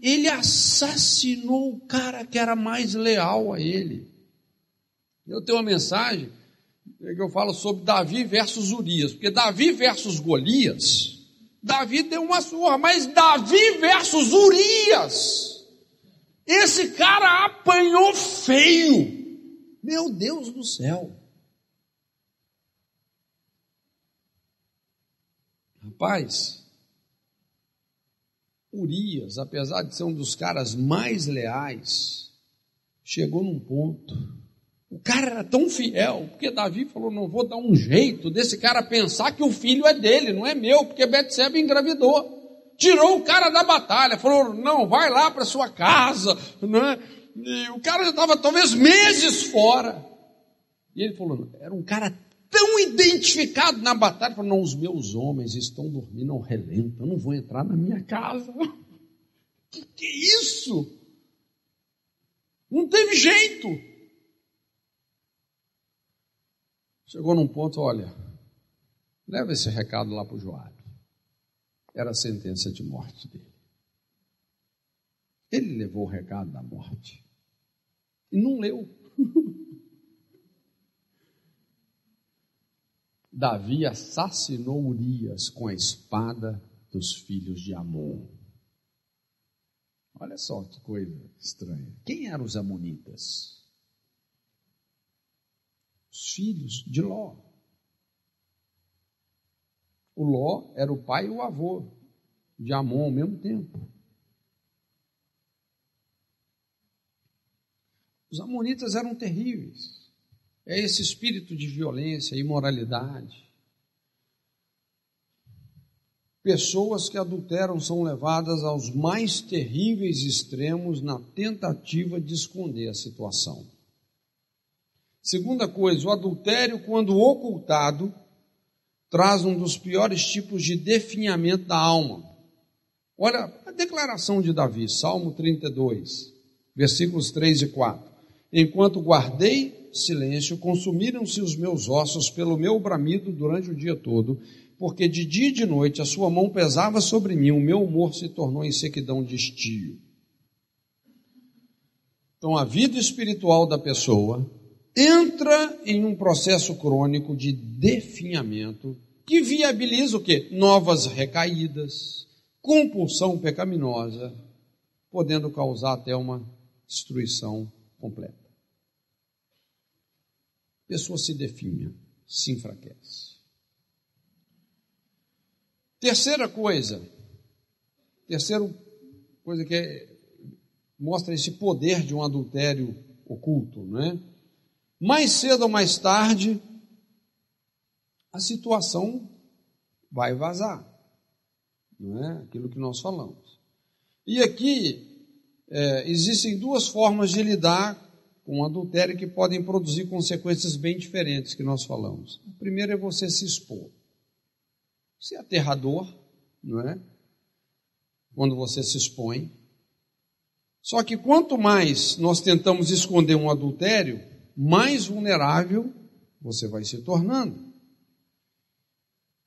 ele assassinou o cara que era mais leal a ele. Eu tenho uma mensagem que eu falo sobre Davi versus Urias, porque Davi versus Golias, Davi deu uma surra, mas Davi versus Urias, esse cara apanhou feio. Meu Deus do céu. Rapaz, Urias, apesar de ser um dos caras mais leais, chegou num ponto. O cara era tão fiel, porque Davi falou: não vou dar um jeito desse cara pensar que o filho é dele, não é meu, porque Betseba engravidou tirou o cara da batalha, falou: não, vai lá para sua casa. Né? E o cara já estava talvez meses fora. E ele falou: era um cara tão identificado na batalha, falou: não, os meus homens estão dormindo ao relento, eu não vou entrar na minha casa. Que que é isso? Não teve jeito. Chegou num ponto, olha, leva esse recado lá para o Joab era a sentença de morte dele. Ele levou o recado da morte e não leu. Davi assassinou Urias com a espada dos filhos de Amon. Olha só que coisa estranha. Quem eram os Amonitas? Os filhos de Ló. O Ló era o pai e o avô de Amon ao mesmo tempo. Os amonitas eram terríveis. É esse espírito de violência, imoralidade. Pessoas que adulteram são levadas aos mais terríveis extremos na tentativa de esconder a situação. Segunda coisa, o adultério, quando ocultado, traz um dos piores tipos de definhamento da alma. Olha a declaração de Davi, Salmo 32, versículos 3 e 4. Enquanto guardei silêncio, consumiram-se os meus ossos pelo meu bramido durante o dia todo, porque de dia e de noite a sua mão pesava sobre mim, o meu humor se tornou em sequidão de estio. Então, a vida espiritual da pessoa entra em um processo crônico de definhamento que viabiliza o quê? Novas recaídas, compulsão pecaminosa, podendo causar até uma destruição completa. A pessoa se definha, se enfraquece. Terceira coisa, terceira coisa que é, mostra esse poder de um adultério oculto, não é? Mais cedo ou mais tarde, a situação vai vazar. Não é aquilo que nós falamos. E aqui é, existem duas formas de lidar com adultério que podem produzir consequências bem diferentes que nós falamos. O primeiro é você se expor. Isso é aterrador, não é? Quando você se expõe. Só que quanto mais nós tentamos esconder um adultério, mais vulnerável você vai se tornando.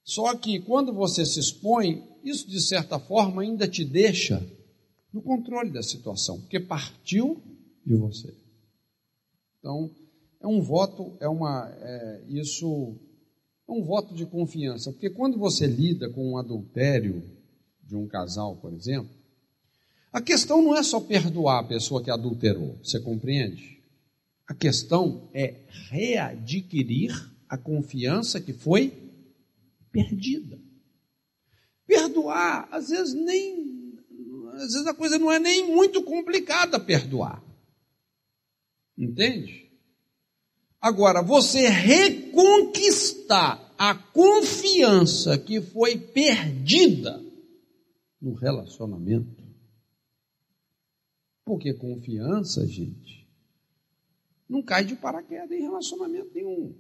Só que quando você se expõe, isso de certa forma ainda te deixa no controle da situação, porque partiu de você. Então, é um voto, é uma, é, isso é um voto de confiança, porque quando você lida com um adultério de um casal, por exemplo, a questão não é só perdoar a pessoa que adulterou, você compreende? A questão é readquirir a confiança que foi perdida. Perdoar, às vezes nem, às vezes a coisa não é nem muito complicada perdoar. Entende? Agora, você reconquistar a confiança que foi perdida no relacionamento. Porque confiança, gente, não cai de paraquedas em relacionamento nenhum.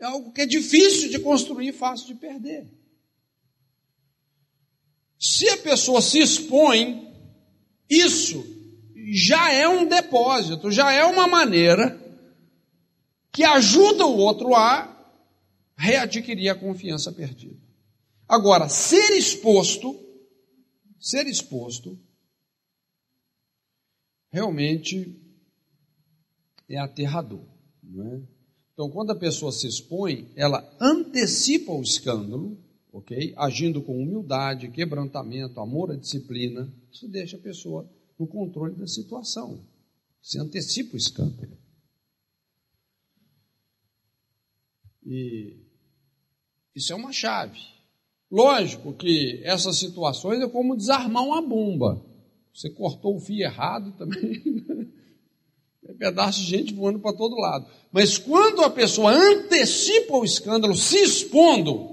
É algo que é difícil de construir e fácil de perder. Se a pessoa se expõe, isso já é um depósito, já é uma maneira que ajuda o outro a readquirir a confiança perdida. Agora, ser exposto, ser exposto, realmente é aterrador, não é? Então, quando a pessoa se expõe, ela antecipa o escândalo, ok? Agindo com humildade, quebrantamento, amor à disciplina. Isso deixa a pessoa no controle da situação. Se antecipa o escândalo. E isso é uma chave. Lógico que essas situações é como desarmar uma bomba. Você cortou o fio errado também. É pedaço de gente voando para todo lado. Mas quando a pessoa antecipa o escândalo, se expondo,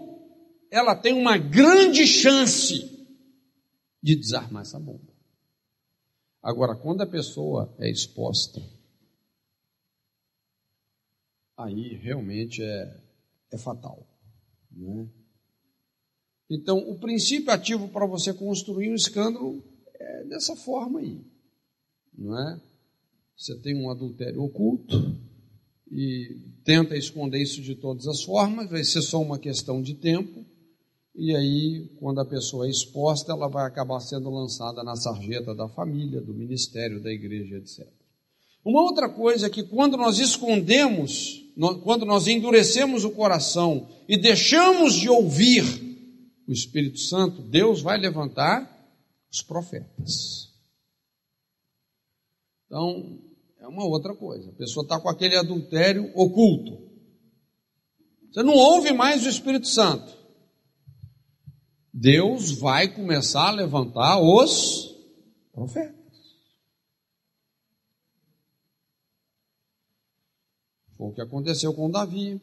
ela tem uma grande chance de desarmar essa bomba. Agora, quando a pessoa é exposta, aí realmente é, é fatal. Né? Então, o princípio ativo para você construir um escândalo é dessa forma aí. Não é? Você tem um adultério oculto e tenta esconder isso de todas as formas, vai ser só uma questão de tempo. E aí, quando a pessoa é exposta, ela vai acabar sendo lançada na sarjeta da família, do ministério, da igreja, etc. Uma outra coisa é que quando nós escondemos, quando nós endurecemos o coração e deixamos de ouvir o Espírito Santo, Deus vai levantar os profetas. Então, é uma outra coisa. A pessoa está com aquele adultério oculto. Você não ouve mais o Espírito Santo. Deus vai começar a levantar os profetas. Foi o que aconteceu com Davi,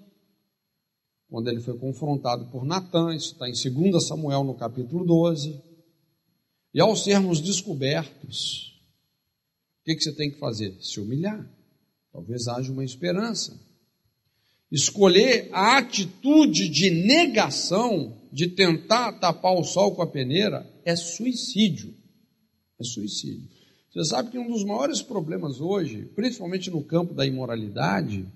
quando ele foi confrontado por Natã, isso está em 2 Samuel no capítulo 12. E ao sermos descobertos, que, que você tem que fazer? Se humilhar. Talvez haja uma esperança. Escolher a atitude de negação, de tentar tapar o sol com a peneira, é suicídio. É suicídio. Você sabe que um dos maiores problemas hoje, principalmente no campo da imoralidade,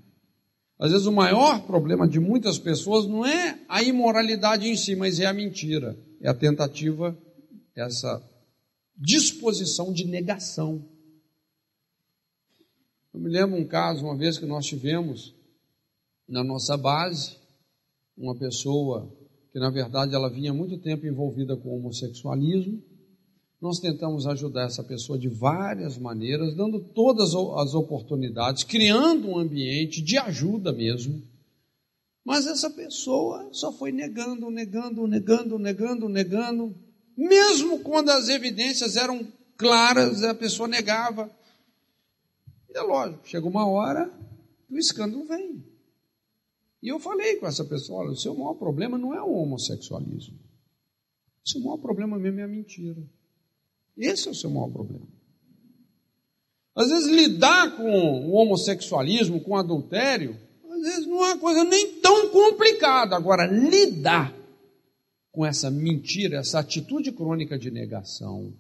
às vezes o maior problema de muitas pessoas não é a imoralidade em si, mas é a mentira, é a tentativa, essa disposição de negação. Eu me lembro um caso, uma vez que nós tivemos na nossa base, uma pessoa que na verdade ela vinha muito tempo envolvida com homossexualismo. Nós tentamos ajudar essa pessoa de várias maneiras, dando todas as oportunidades, criando um ambiente de ajuda mesmo. Mas essa pessoa só foi negando, negando, negando, negando, negando. Mesmo quando as evidências eram claras, a pessoa negava. É lógico, chega uma hora que o escândalo vem. E eu falei com essa pessoa: olha, o seu maior problema não é o homossexualismo. O seu maior problema mesmo é a mentira. Esse é o seu maior problema. Às vezes, lidar com o homossexualismo, com o adultério, às vezes não é uma coisa nem tão complicada. Agora, lidar com essa mentira, essa atitude crônica de negação,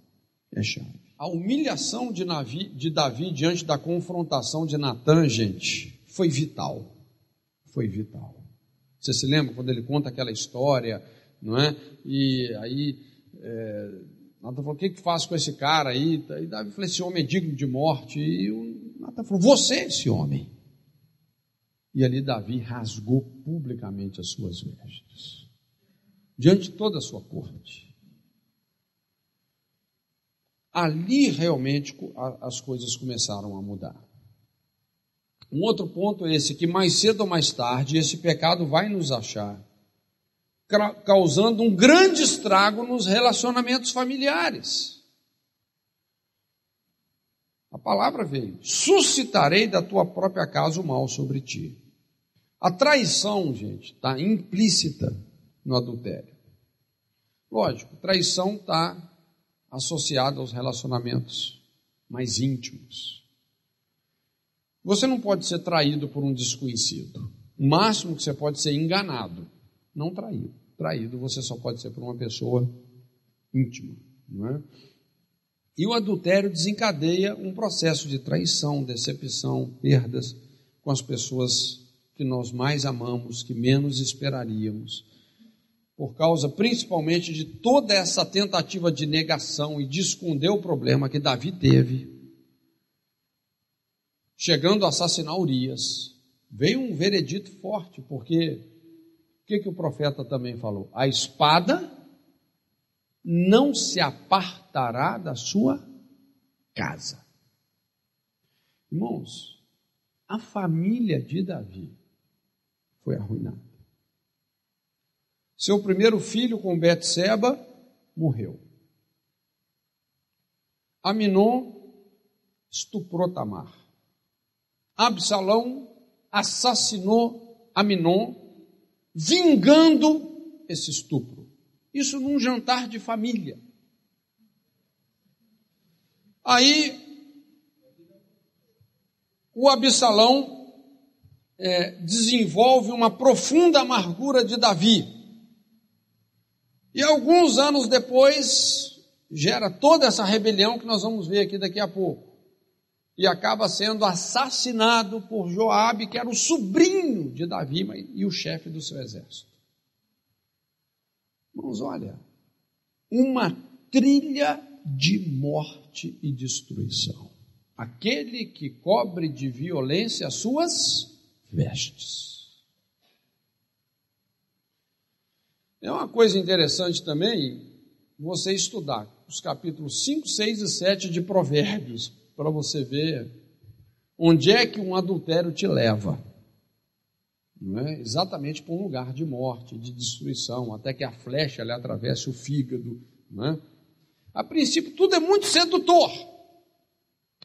é chave. A humilhação de, Navi, de Davi diante da confrontação de Natan, gente, foi vital. Foi vital. Você se lembra quando ele conta aquela história, não é? E aí é, Natan falou: o que, que faço com esse cara aí? E Davi falou: esse homem é digno de morte. E o Natan falou: você é esse homem. E ali Davi rasgou publicamente as suas vestes, diante de toda a sua corte. Ali realmente as coisas começaram a mudar. Um outro ponto é esse: que mais cedo ou mais tarde esse pecado vai nos achar, causando um grande estrago nos relacionamentos familiares. A palavra veio: suscitarei da tua própria casa o mal sobre ti. A traição, gente, está implícita no adultério. Lógico, traição está associada aos relacionamentos mais íntimos. Você não pode ser traído por um desconhecido. O máximo que você pode ser enganado, não traído. Traído você só pode ser por uma pessoa íntima, não é? E o adultério desencadeia um processo de traição, decepção, perdas com as pessoas que nós mais amamos, que menos esperaríamos. Por causa principalmente de toda essa tentativa de negação e de esconder o problema que Davi teve, chegando a assassinar Urias, veio um veredito forte, porque o que, que o profeta também falou? A espada não se apartará da sua casa. Irmãos, a família de Davi foi arruinada. Seu primeiro filho com Betseba morreu. Aminon estuprou Tamar. Absalão assassinou Aminon, vingando esse estupro. Isso num jantar de família. Aí, o Absalão é, desenvolve uma profunda amargura de Davi. E alguns anos depois, gera toda essa rebelião que nós vamos ver aqui daqui a pouco. E acaba sendo assassinado por Joabe, que era o sobrinho de Davi e o chefe do seu exército. Irmãos, olha, uma trilha de morte e destruição. Aquele que cobre de violência as suas vestes. É uma coisa interessante também você estudar os capítulos 5, 6 e 7 de Provérbios, para você ver onde é que um adultério te leva. Não é? Exatamente para um lugar de morte, de destruição, até que a flecha lhe atravesse o fígado. Não é? A princípio, tudo é muito sedutor.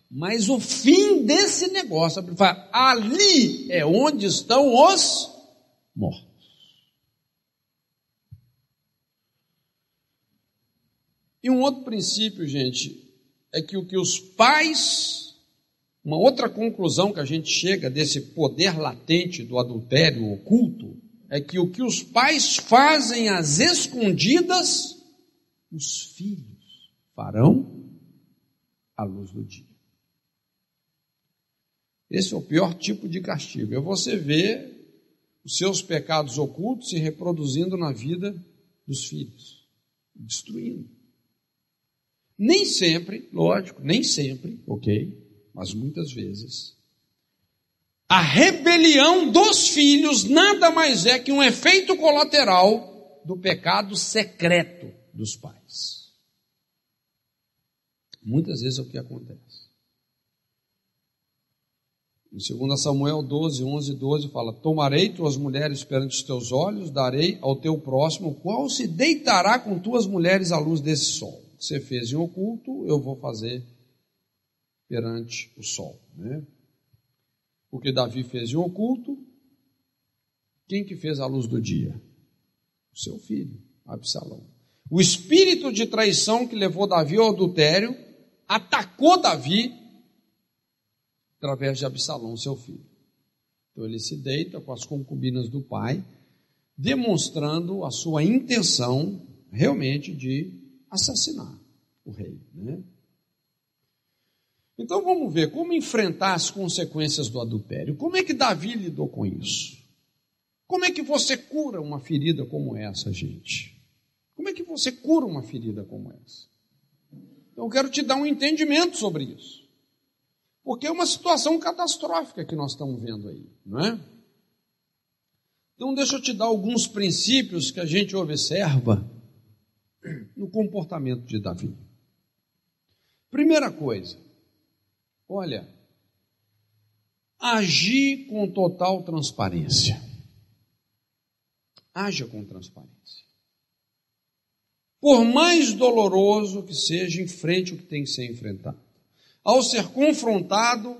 Mas o fim desse negócio, ali é onde estão os mortos. E um outro princípio, gente, é que o que os pais, uma outra conclusão que a gente chega desse poder latente do adultério oculto, é que o que os pais fazem às escondidas, os filhos farão à luz do dia. Esse é o pior tipo de castigo. É você ver os seus pecados ocultos se reproduzindo na vida dos filhos, destruindo. Nem sempre, lógico, nem sempre, ok, mas muitas vezes. A rebelião dos filhos nada mais é que um efeito colateral do pecado secreto dos pais. Muitas vezes é o que acontece. Em 2 Samuel 12, 11 12 fala: Tomarei tuas mulheres perante os teus olhos, darei ao teu próximo, qual se deitará com tuas mulheres à luz desse sol. Você fez em oculto, eu vou fazer perante o sol. Né? O que Davi fez em oculto, quem que fez a luz do dia? O seu filho, Absalão. O espírito de traição que levou Davi ao adultério atacou Davi através de Absalão, seu filho. Então ele se deita com as concubinas do pai, demonstrando a sua intenção realmente de assassinar o rei. Né? Então vamos ver como enfrentar as consequências do adultério. Como é que Davi lidou com isso? Como é que você cura uma ferida como essa, gente? Como é que você cura uma ferida como essa? Então, eu quero te dar um entendimento sobre isso. Porque é uma situação catastrófica que nós estamos vendo aí, não é? Então, deixa eu te dar alguns princípios que a gente observa no comportamento de Davi. Primeira coisa, olha, agir com total transparência. Haja com transparência. Por mais doloroso que seja, enfrente o que tem que ser enfrentado. Ao ser confrontado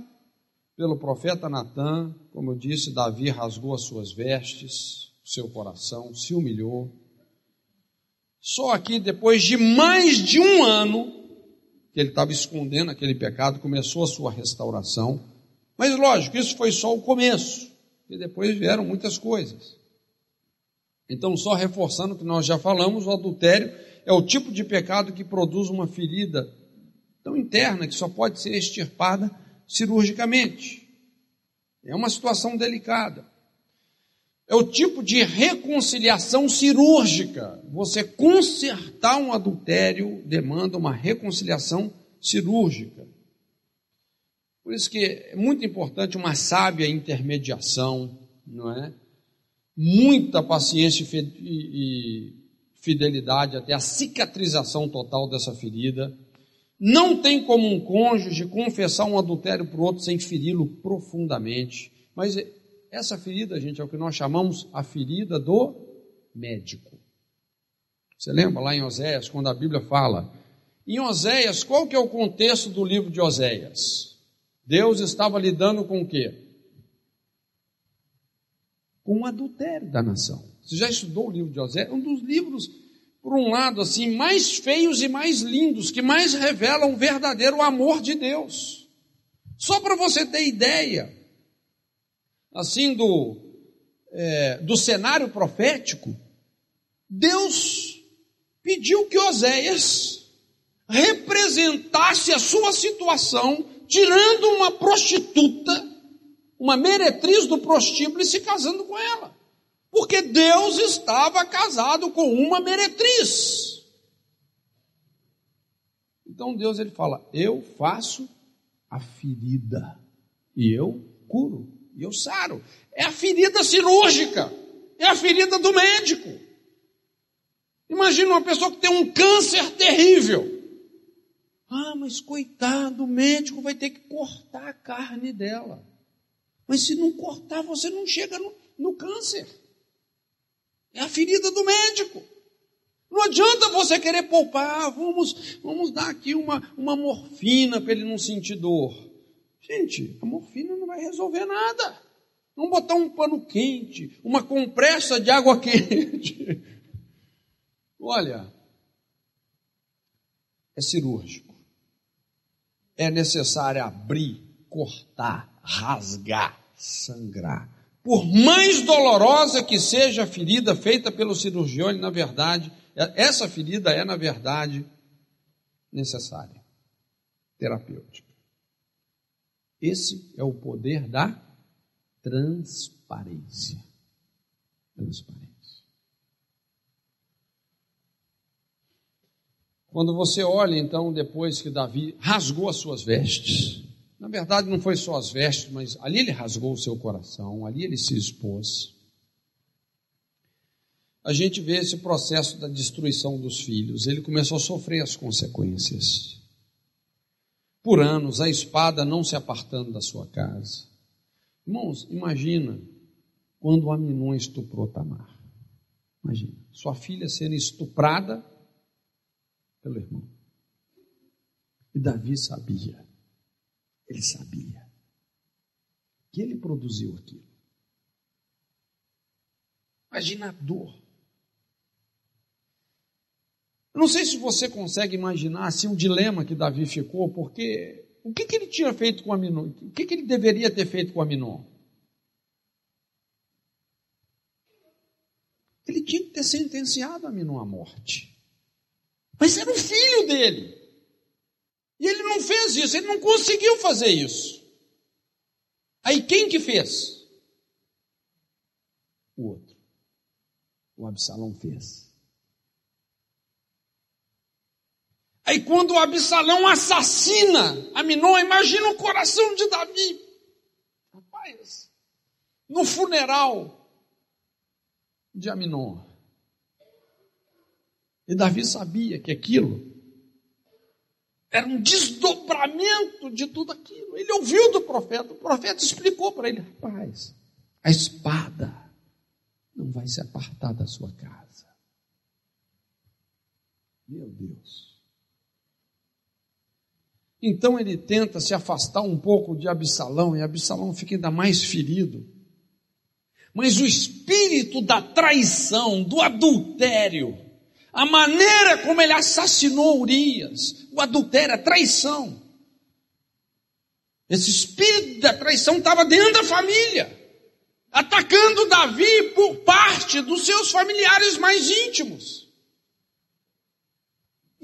pelo profeta Natan, como eu disse, Davi rasgou as suas vestes, o seu coração, se humilhou. Só aqui, depois de mais de um ano, que ele estava escondendo aquele pecado, começou a sua restauração. Mas lógico, isso foi só o começo, e depois vieram muitas coisas. Então, só reforçando o que nós já falamos, o adultério é o tipo de pecado que produz uma ferida tão interna que só pode ser extirpada cirurgicamente. É uma situação delicada. É o tipo de reconciliação cirúrgica. Você consertar um adultério demanda uma reconciliação cirúrgica. Por isso que é muito importante uma sábia intermediação, não é? Muita paciência e fidelidade até a cicatrização total dessa ferida. Não tem como um cônjuge confessar um adultério para o outro sem feri-lo profundamente. Mas essa ferida, gente, é o que nós chamamos a ferida do médico. Você lembra lá em Oséias, quando a Bíblia fala? Em Oséias, qual que é o contexto do livro de Oséias? Deus estava lidando com o quê? Com o adultério da nação. Você já estudou o livro de Oséias? Um dos livros, por um lado, assim, mais feios e mais lindos, que mais revelam o verdadeiro amor de Deus. Só para você ter ideia, assim, do, é, do cenário profético, Deus pediu que Oséias representasse a sua situação tirando uma prostituta, uma meretriz do prostíbulo e se casando com ela. Porque Deus estava casado com uma meretriz. Então Deus ele fala: "Eu faço a ferida e eu curo, e eu saro". É a ferida cirúrgica, é a ferida do médico. Imagina uma pessoa que tem um câncer terrível. Ah, mas coitado, o médico vai ter que cortar a carne dela. Mas se não cortar, você não chega no, no câncer. É a ferida do médico. Não adianta você querer poupar, ah, vamos, vamos dar aqui uma, uma morfina para ele não sentir dor. Gente, a morfina não vai resolver nada. Vamos botar um pano quente, uma compressa de água quente. Olha, é cirúrgico é necessário abrir, cortar, rasgar, sangrar. Por mais dolorosa que seja a ferida feita pelo cirurgião, na verdade, essa ferida é, na verdade, necessária, terapêutica. Esse é o poder da transparência. Transparência. Quando você olha, então, depois que Davi rasgou as suas vestes, na verdade não foi só as vestes, mas ali ele rasgou o seu coração, ali ele se expôs. A gente vê esse processo da destruição dos filhos, ele começou a sofrer as consequências. Por anos, a espada não se apartando da sua casa. Irmãos, imagina quando Aminon estuprou Tamar. Imagina, sua filha sendo estuprada pelo irmão. E Davi sabia, ele sabia, que ele produziu aquilo. Imagina a dor. Eu não sei se você consegue imaginar assim, o dilema que Davi ficou, porque o que, que ele tinha feito com Aminon? O que, que ele deveria ter feito com Aminon? Ele tinha que ter sentenciado Aminon à morte. Mas era o filho dele. E ele não fez isso, ele não conseguiu fazer isso. Aí quem que fez? o outro. O Absalão fez. Aí quando o Absalão assassina Aminon, imagina o coração de Davi. Rapaz, no funeral de Aminon. E Davi sabia que aquilo era um desdobramento de tudo aquilo. Ele ouviu do profeta, o profeta explicou para ele: rapaz, a espada não vai se apartar da sua casa. Meu Deus. Então ele tenta se afastar um pouco de Absalão, e Absalão fica ainda mais ferido. Mas o espírito da traição, do adultério, a maneira como ele assassinou Urias, o adultério, a traição. Esse espírito da traição estava dentro da família, atacando Davi por parte dos seus familiares mais íntimos.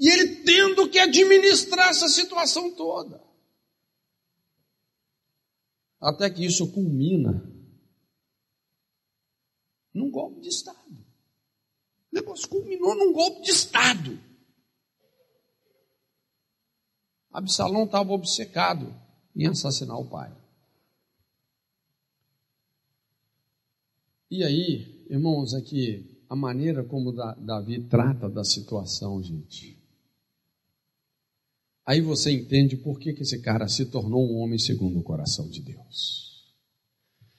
E ele tendo que administrar essa situação toda. Até que isso culmina num golpe de Estado. O negócio culminou num golpe de Estado. Absalão estava obcecado em assassinar o pai. E aí, irmãos, aqui, a maneira como Davi trata da situação, gente. Aí você entende por que, que esse cara se tornou um homem segundo o coração de Deus.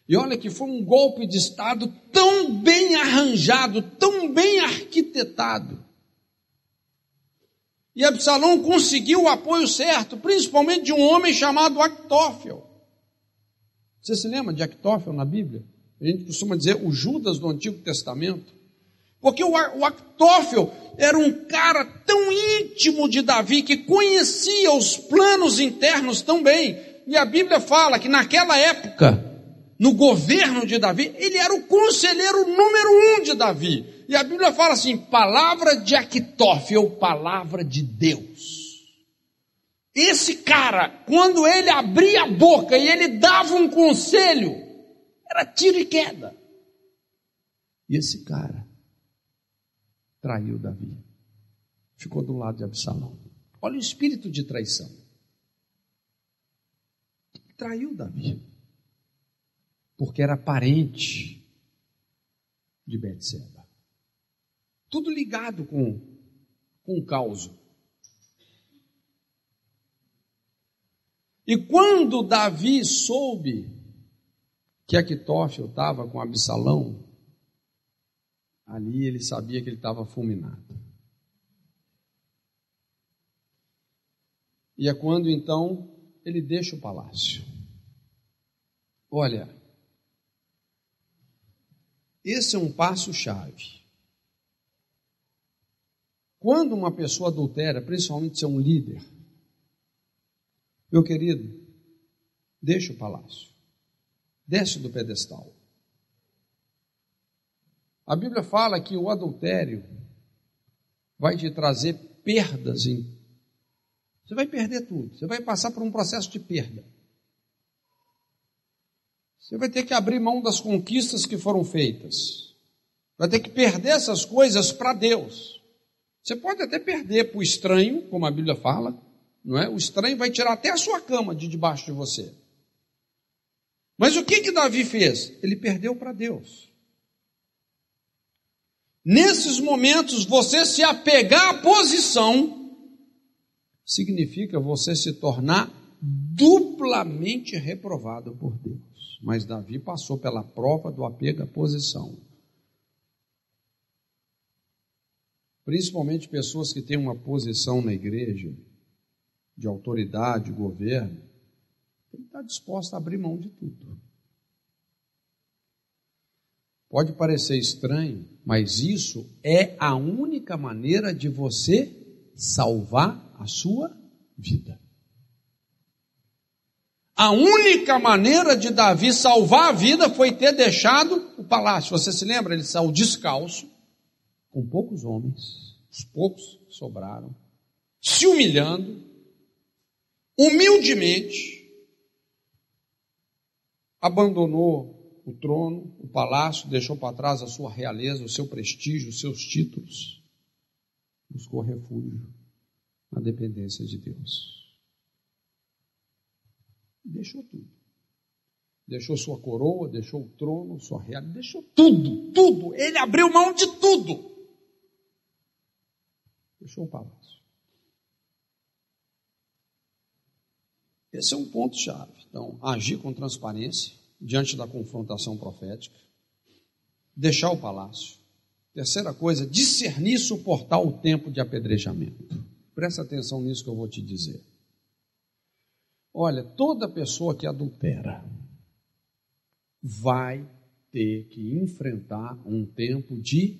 E olha que foi um golpe de Estado tão bem arranjado, tão bem arquitetado. E Absalão conseguiu o apoio certo, principalmente de um homem chamado Actófel. Você se lembra de Actófel na Bíblia? A gente costuma dizer o Judas do Antigo Testamento. Porque o Actófel era um cara tão íntimo de Davi que conhecia os planos internos tão bem. E a Bíblia fala que naquela época, no governo de Davi, ele era o conselheiro número um de Davi. E a Bíblia fala assim: palavra de Aquitófel, palavra de Deus. Esse cara, quando ele abria a boca e ele dava um conselho, era tiro e queda. E esse cara traiu Davi. Ficou do lado de Absalão. Olha o espírito de traição. Traiu Davi porque era parente de Betseba. Tudo ligado com, com o caos. E quando Davi soube que Aquitófel estava com Absalão, ali ele sabia que ele estava fulminado. E é quando então ele deixa o palácio. Olha, esse é um passo-chave. Quando uma pessoa adultera, principalmente se é um líder, meu querido, deixa o palácio, desce do pedestal. A Bíblia fala que o adultério vai te trazer perdas em. Você vai perder tudo, você vai passar por um processo de perda. Você vai ter que abrir mão das conquistas que foram feitas. Vai ter que perder essas coisas para Deus. Você pode até perder para o estranho, como a Bíblia fala, não é? O estranho vai tirar até a sua cama de debaixo de você. Mas o que que Davi fez? Ele perdeu para Deus. Nesses momentos, você se apegar à posição significa você se tornar duplamente reprovado por Deus. Mas Davi passou pela prova do apego à posição. Principalmente pessoas que têm uma posição na igreja, de autoridade, governo, tem que estar disposto a abrir mão de tudo. Pode parecer estranho, mas isso é a única maneira de você salvar a sua vida. A única maneira de Davi salvar a vida foi ter deixado o palácio. Você se lembra? Ele saiu descalço, com poucos homens, os poucos sobraram, se humilhando, humildemente, abandonou o trono, o palácio, deixou para trás a sua realeza, o seu prestígio, os seus títulos. Buscou refúgio na dependência de Deus. Deixou tudo. Deixou sua coroa, deixou o trono, sua realeza, deixou tudo, tudo. Ele abriu mão de tudo. Deixou o palácio. Esse é um ponto-chave. Então, agir com transparência diante da confrontação profética, deixar o palácio. Terceira coisa, discernir e suportar o tempo de apedrejamento. Presta atenção nisso que eu vou te dizer. Olha, toda pessoa que adultera vai ter que enfrentar um tempo de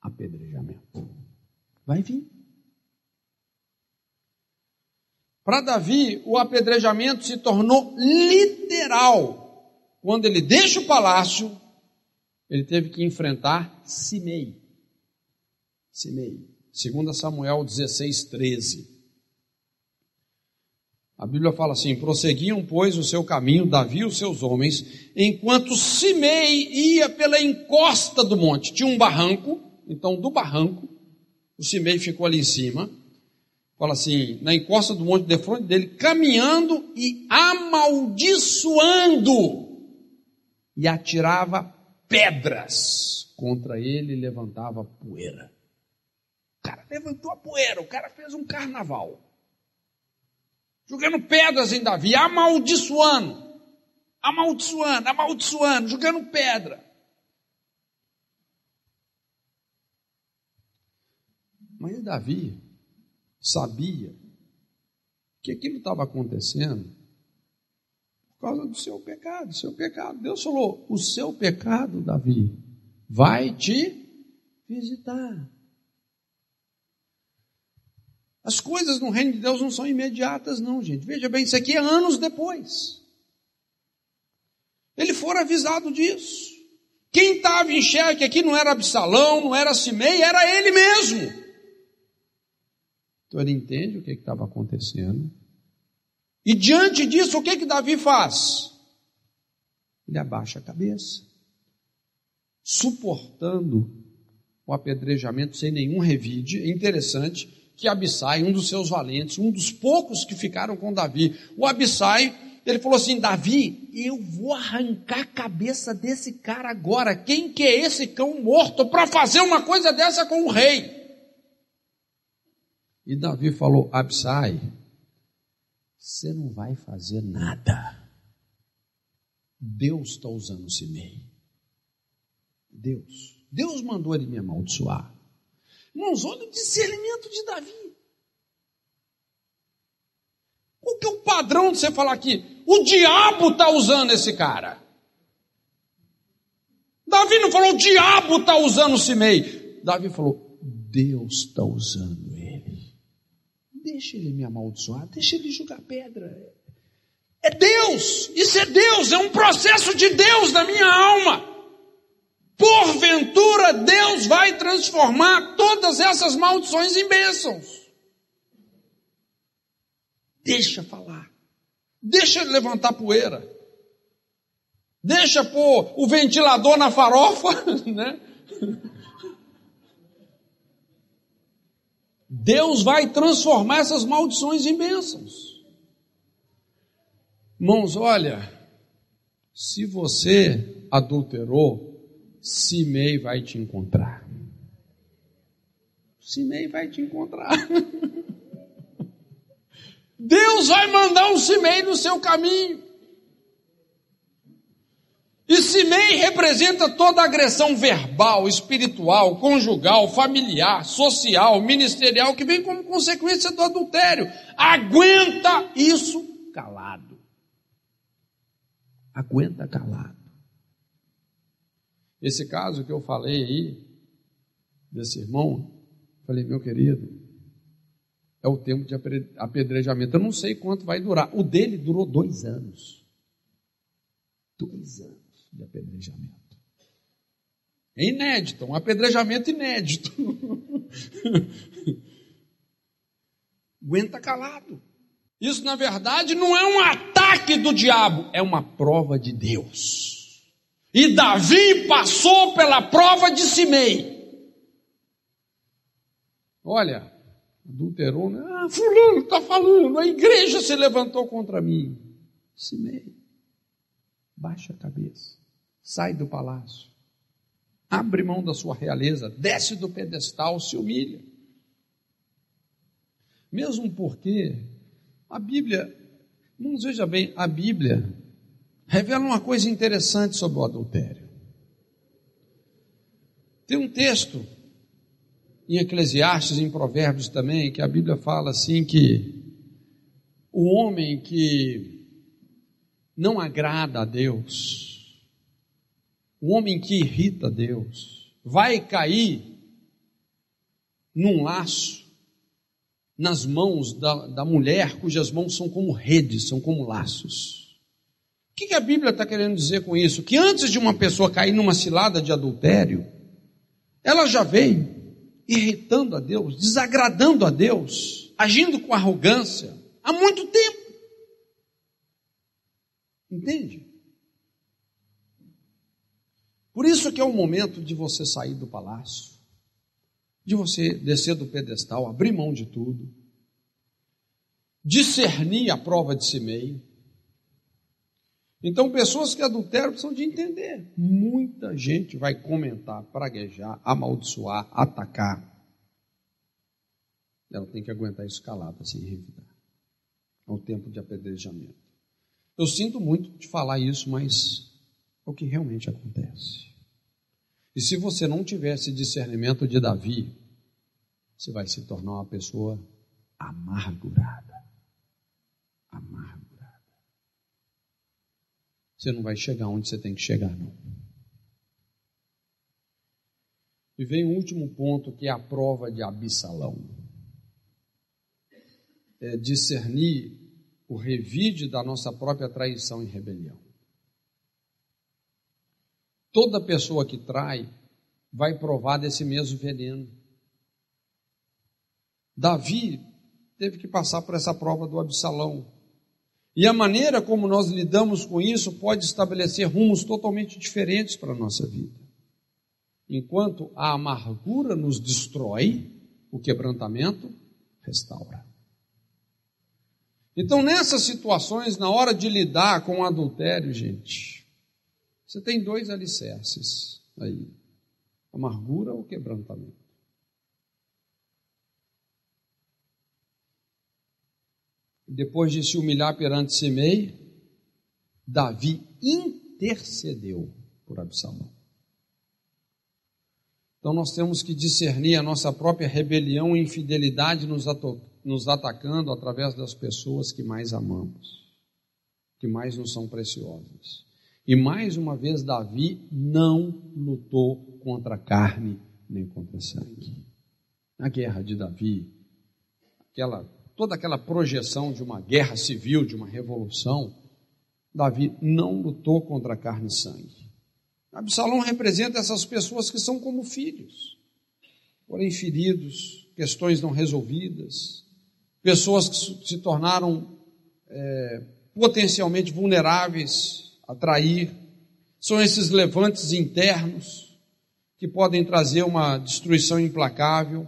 apedrejamento. Vai vir. Para Davi, o apedrejamento se tornou literal. Quando ele deixa o palácio, ele teve que enfrentar Simei. Simei. 2 Samuel 16, 13. A Bíblia fala assim: prosseguiam, pois, o seu caminho, Davi e os seus homens, enquanto Simei ia pela encosta do monte. Tinha um barranco, então do barranco, o Simei ficou ali em cima fala assim, na encosta do monte de frente dele, caminhando e amaldiçoando, e atirava pedras contra ele e levantava poeira. O cara levantou a poeira, o cara fez um carnaval. Jogando pedras em Davi, amaldiçoando, amaldiçoando, amaldiçoando, jogando pedra. Mas Davi sabia que aquilo estava acontecendo por causa do seu pecado, seu pecado. Deus falou: o seu pecado, Davi, vai te visitar. As coisas no reino de Deus não são imediatas, não, gente. Veja bem, isso aqui é anos depois. Ele for avisado disso. Quem estava em xeque aqui não era Absalão, não era Simei, era ele mesmo. Então ele entende o que estava acontecendo. E diante disso, o que que Davi faz? Ele abaixa a cabeça, suportando o apedrejamento sem nenhum revide. É interessante que Abissai, um dos seus valentes, um dos poucos que ficaram com Davi, o Abissai, ele falou assim: Davi, eu vou arrancar a cabeça desse cara agora. Quem que é esse cão morto para fazer uma coisa dessa com o rei? E Davi falou: Absai, você não vai fazer nada. Deus está usando Simei. Deus. Deus mandou ele me amaldiçoar. Irmãos, olha o discernimento de Davi. Qual que é o padrão de você falar aqui? O diabo está usando esse cara. Davi não falou, o diabo está usando o Simei. Davi falou, Deus está usando Deixa ele me amaldiçoar, deixa ele jogar pedra. É Deus, isso é Deus, é um processo de Deus na minha alma. Porventura Deus vai transformar todas essas maldições em bênçãos. Deixa falar. Deixa ele levantar poeira. Deixa pôr o ventilador na farofa, né? Deus vai transformar essas maldições em bênçãos. Irmãos, olha, se você adulterou, Simei vai te encontrar. Simei vai te encontrar. Deus vai mandar um Simei no seu caminho. E Simei representa toda a agressão verbal, espiritual, conjugal, familiar, social, ministerial que vem como consequência do adultério. Aguenta isso calado. Aguenta calado. Esse caso que eu falei aí, desse irmão, falei, meu querido, é o tempo de apedrejamento. Eu não sei quanto vai durar. O dele durou dois anos. Dois anos de apedrejamento. É inédito, um apedrejamento inédito. Aguenta calado. Isso, na verdade, não é um ataque do diabo, é uma prova de Deus. E Davi passou pela prova de Simei. Olha, adulterou, né? Ah, fulano está falando, a igreja se levantou contra mim. Simei, baixa a cabeça, sai do palácio, abre mão da sua realeza, desce do pedestal, se humilha. Mesmo porque a Bíblia, vamos veja bem, a Bíblia revela uma coisa interessante sobre o adultério. Tem um texto em Eclesiastes, em Provérbios também, que a Bíblia fala assim que o homem que não agrada a Deus, o homem que irrita Deus, vai cair num laço nas mãos da, da mulher cujas mãos são como redes, são como laços. O que, que a Bíblia está querendo dizer com isso? Que antes de uma pessoa cair numa cilada de adultério, ela já veio irritando a Deus, desagradando a Deus, agindo com arrogância há muito tempo. Entende? Por isso que é o momento de você sair do palácio, de você descer do pedestal, abrir mão de tudo, discernir a prova de si meio, então, pessoas que adulteram precisam de entender. Muita gente vai comentar, praguejar, amaldiçoar, atacar. Ela tem que aguentar isso calada, sem revidar. É o tempo de apedrejamento. Eu sinto muito de falar isso, mas o que realmente acontece. E se você não tiver esse discernimento de Davi, você vai se tornar uma pessoa amargurada. Amargurada você não vai chegar onde você tem que chegar, não. E vem o último ponto, que é a prova de Absalão. É discernir o revide da nossa própria traição e rebelião. Toda pessoa que trai vai provar desse mesmo veneno. Davi teve que passar por essa prova do Absalão. E a maneira como nós lidamos com isso pode estabelecer rumos totalmente diferentes para a nossa vida. Enquanto a amargura nos destrói, o quebrantamento restaura. Então, nessas situações, na hora de lidar com o adultério, gente, você tem dois alicerces aí: amargura ou quebrantamento. depois de se humilhar perante Semei, Davi intercedeu por Absalão. Então nós temos que discernir a nossa própria rebelião e infidelidade nos, nos atacando através das pessoas que mais amamos, que mais nos são preciosas. E mais uma vez, Davi não lutou contra a carne nem contra a sangue. Na guerra de Davi, aquela toda aquela projeção de uma guerra civil, de uma revolução, Davi não lutou contra carne e sangue. Absalão representa essas pessoas que são como filhos, porém feridos, questões não resolvidas, pessoas que se tornaram é, potencialmente vulneráveis a trair. São esses levantes internos que podem trazer uma destruição implacável.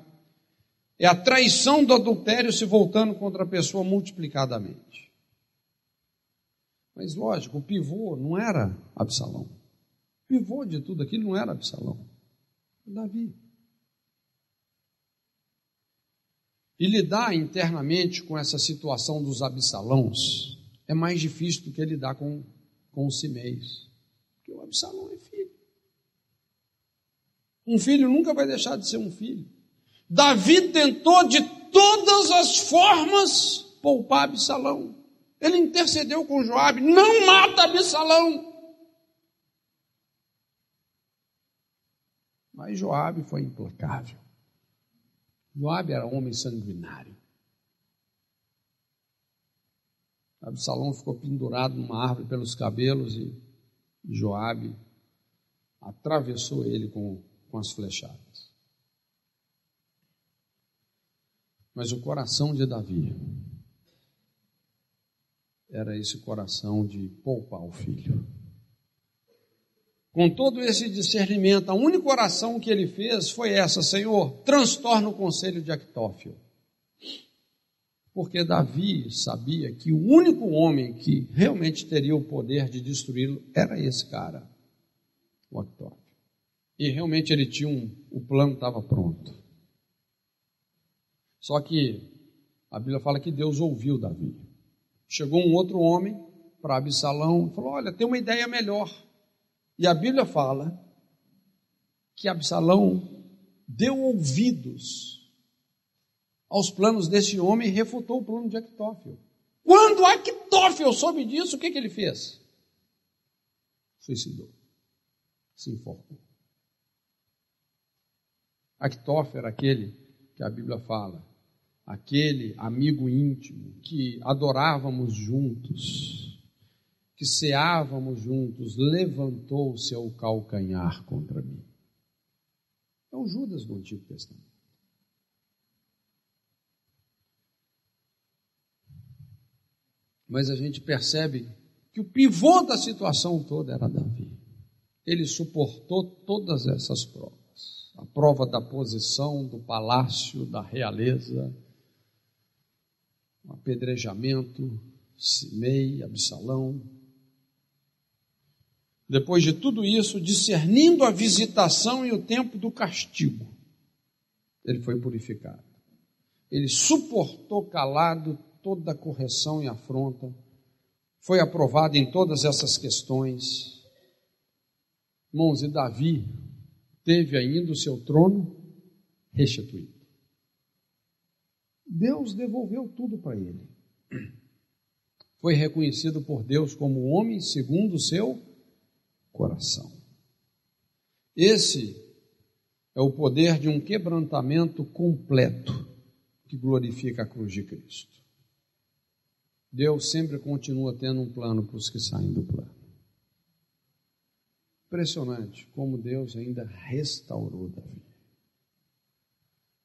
É a traição do adultério se voltando contra a pessoa multiplicadamente. Mas lógico, o pivô não era Absalão. O pivô de tudo aquilo não era Absalão. Era Davi. E lidar internamente com essa situação dos Absalãos é mais difícil do que lidar com, com os Simeis. Porque o Absalão é filho. Um filho nunca vai deixar de ser um filho. Davi tentou de todas as formas poupar Absalão. Ele intercedeu com Joabe, não mata Absalão. Mas Joabe foi implacável. Joabe era homem sanguinário. Absalão ficou pendurado numa árvore pelos cabelos e Joabe atravessou ele com, com as flechadas. Mas o coração de Davi era esse coração de poupar o filho. com todo esse discernimento, a única oração que ele fez foi essa: Senhor, transtorna o conselho de Actófilo. Porque Davi sabia que o único homem que realmente teria o poder de destruí-lo era esse cara, o Actófilo. E realmente ele tinha um, o plano estava pronto. Só que a Bíblia fala que Deus ouviu Davi. Chegou um outro homem para Absalão e falou: Olha, tem uma ideia melhor. E a Bíblia fala que Absalão deu ouvidos aos planos desse homem e refutou o plano de Actófilo. Quando Actófilo soube disso, o que, que ele fez? Suicidou. Se enforcou. Actófilo era aquele que a Bíblia fala aquele amigo íntimo que adorávamos juntos, que ceávamos juntos, levantou seu calcanhar contra mim. É o Judas do Antigo Testamento. Mas a gente percebe que o pivô da situação toda era Davi. Ele suportou todas essas provas. A prova da posição, do palácio, da realeza, um apedrejamento, Simei, Absalão. Depois de tudo isso, discernindo a visitação e o tempo do castigo, ele foi purificado. Ele suportou calado toda correção e afronta, foi aprovado em todas essas questões. Irmãos, e Davi teve ainda o seu trono restituído. Deus devolveu tudo para ele. Foi reconhecido por Deus como homem segundo o seu coração. Esse é o poder de um quebrantamento completo que glorifica a cruz de Cristo. Deus sempre continua tendo um plano para os que saem do plano. Impressionante como Deus ainda restaurou Davi.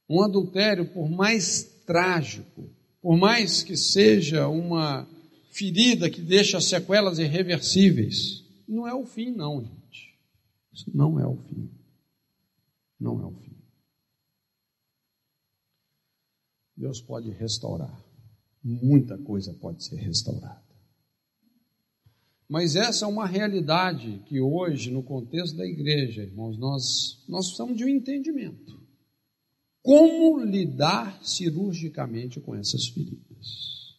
Um adultério, por mais trágico, por mais que seja uma ferida que deixa sequelas irreversíveis, não é o fim, não, gente. Isso não é o fim. Não é o fim. Deus pode restaurar. Muita coisa pode ser restaurada. Mas essa é uma realidade que hoje, no contexto da igreja, irmãos, nós, nós precisamos de um entendimento como lidar cirurgicamente com essas feridas.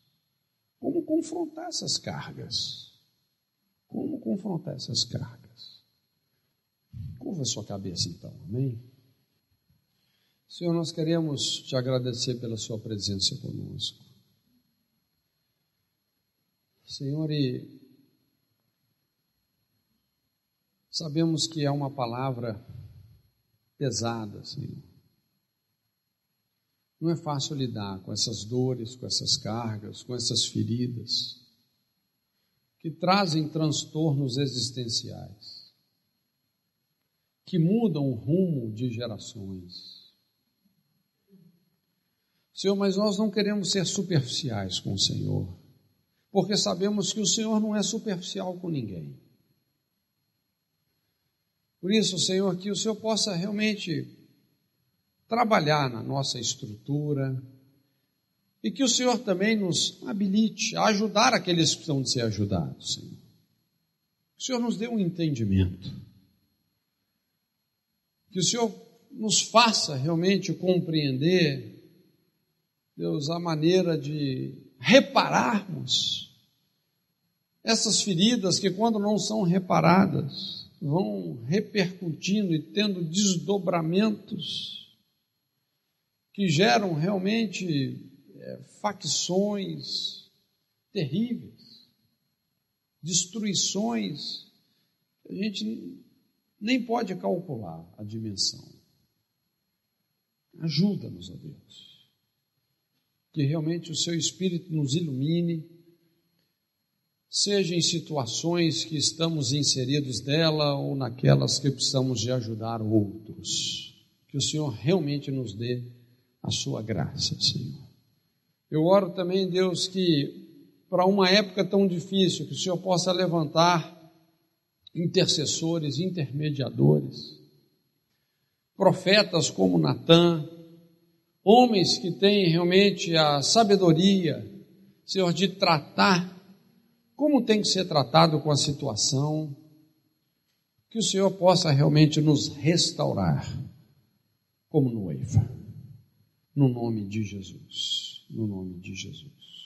Como confrontar essas cargas. Como confrontar essas cargas. Curva sua cabeça então, amém? Senhor, nós queremos te agradecer pela sua presença conosco. Senhor, e sabemos que é uma palavra pesada, Senhor. Não é fácil lidar com essas dores, com essas cargas, com essas feridas que trazem transtornos existenciais, que mudam o rumo de gerações. Senhor, mas nós não queremos ser superficiais com o Senhor, porque sabemos que o Senhor não é superficial com ninguém. Por isso, Senhor, que o Senhor possa realmente trabalhar na nossa estrutura e que o Senhor também nos habilite a ajudar aqueles que precisam de ser ajudados, Senhor. Que o Senhor nos dê um entendimento. Que o Senhor nos faça realmente compreender, Deus, a maneira de repararmos essas feridas que, quando não são reparadas, vão repercutindo e tendo desdobramentos que geram realmente é, facções terríveis, destruições, a gente nem pode calcular a dimensão. Ajuda-nos, ó Deus. Que realmente o Seu Espírito nos ilumine, seja em situações que estamos inseridos dela ou naquelas que precisamos de ajudar outros. Que o Senhor realmente nos dê a sua graça, Senhor. Eu oro também, Deus, que para uma época tão difícil, que o Senhor possa levantar intercessores, intermediadores, profetas como Natã, homens que têm realmente a sabedoria, Senhor, de tratar como tem que ser tratado com a situação, que o Senhor possa realmente nos restaurar como noiva. No nome de Jesus. No nome de Jesus.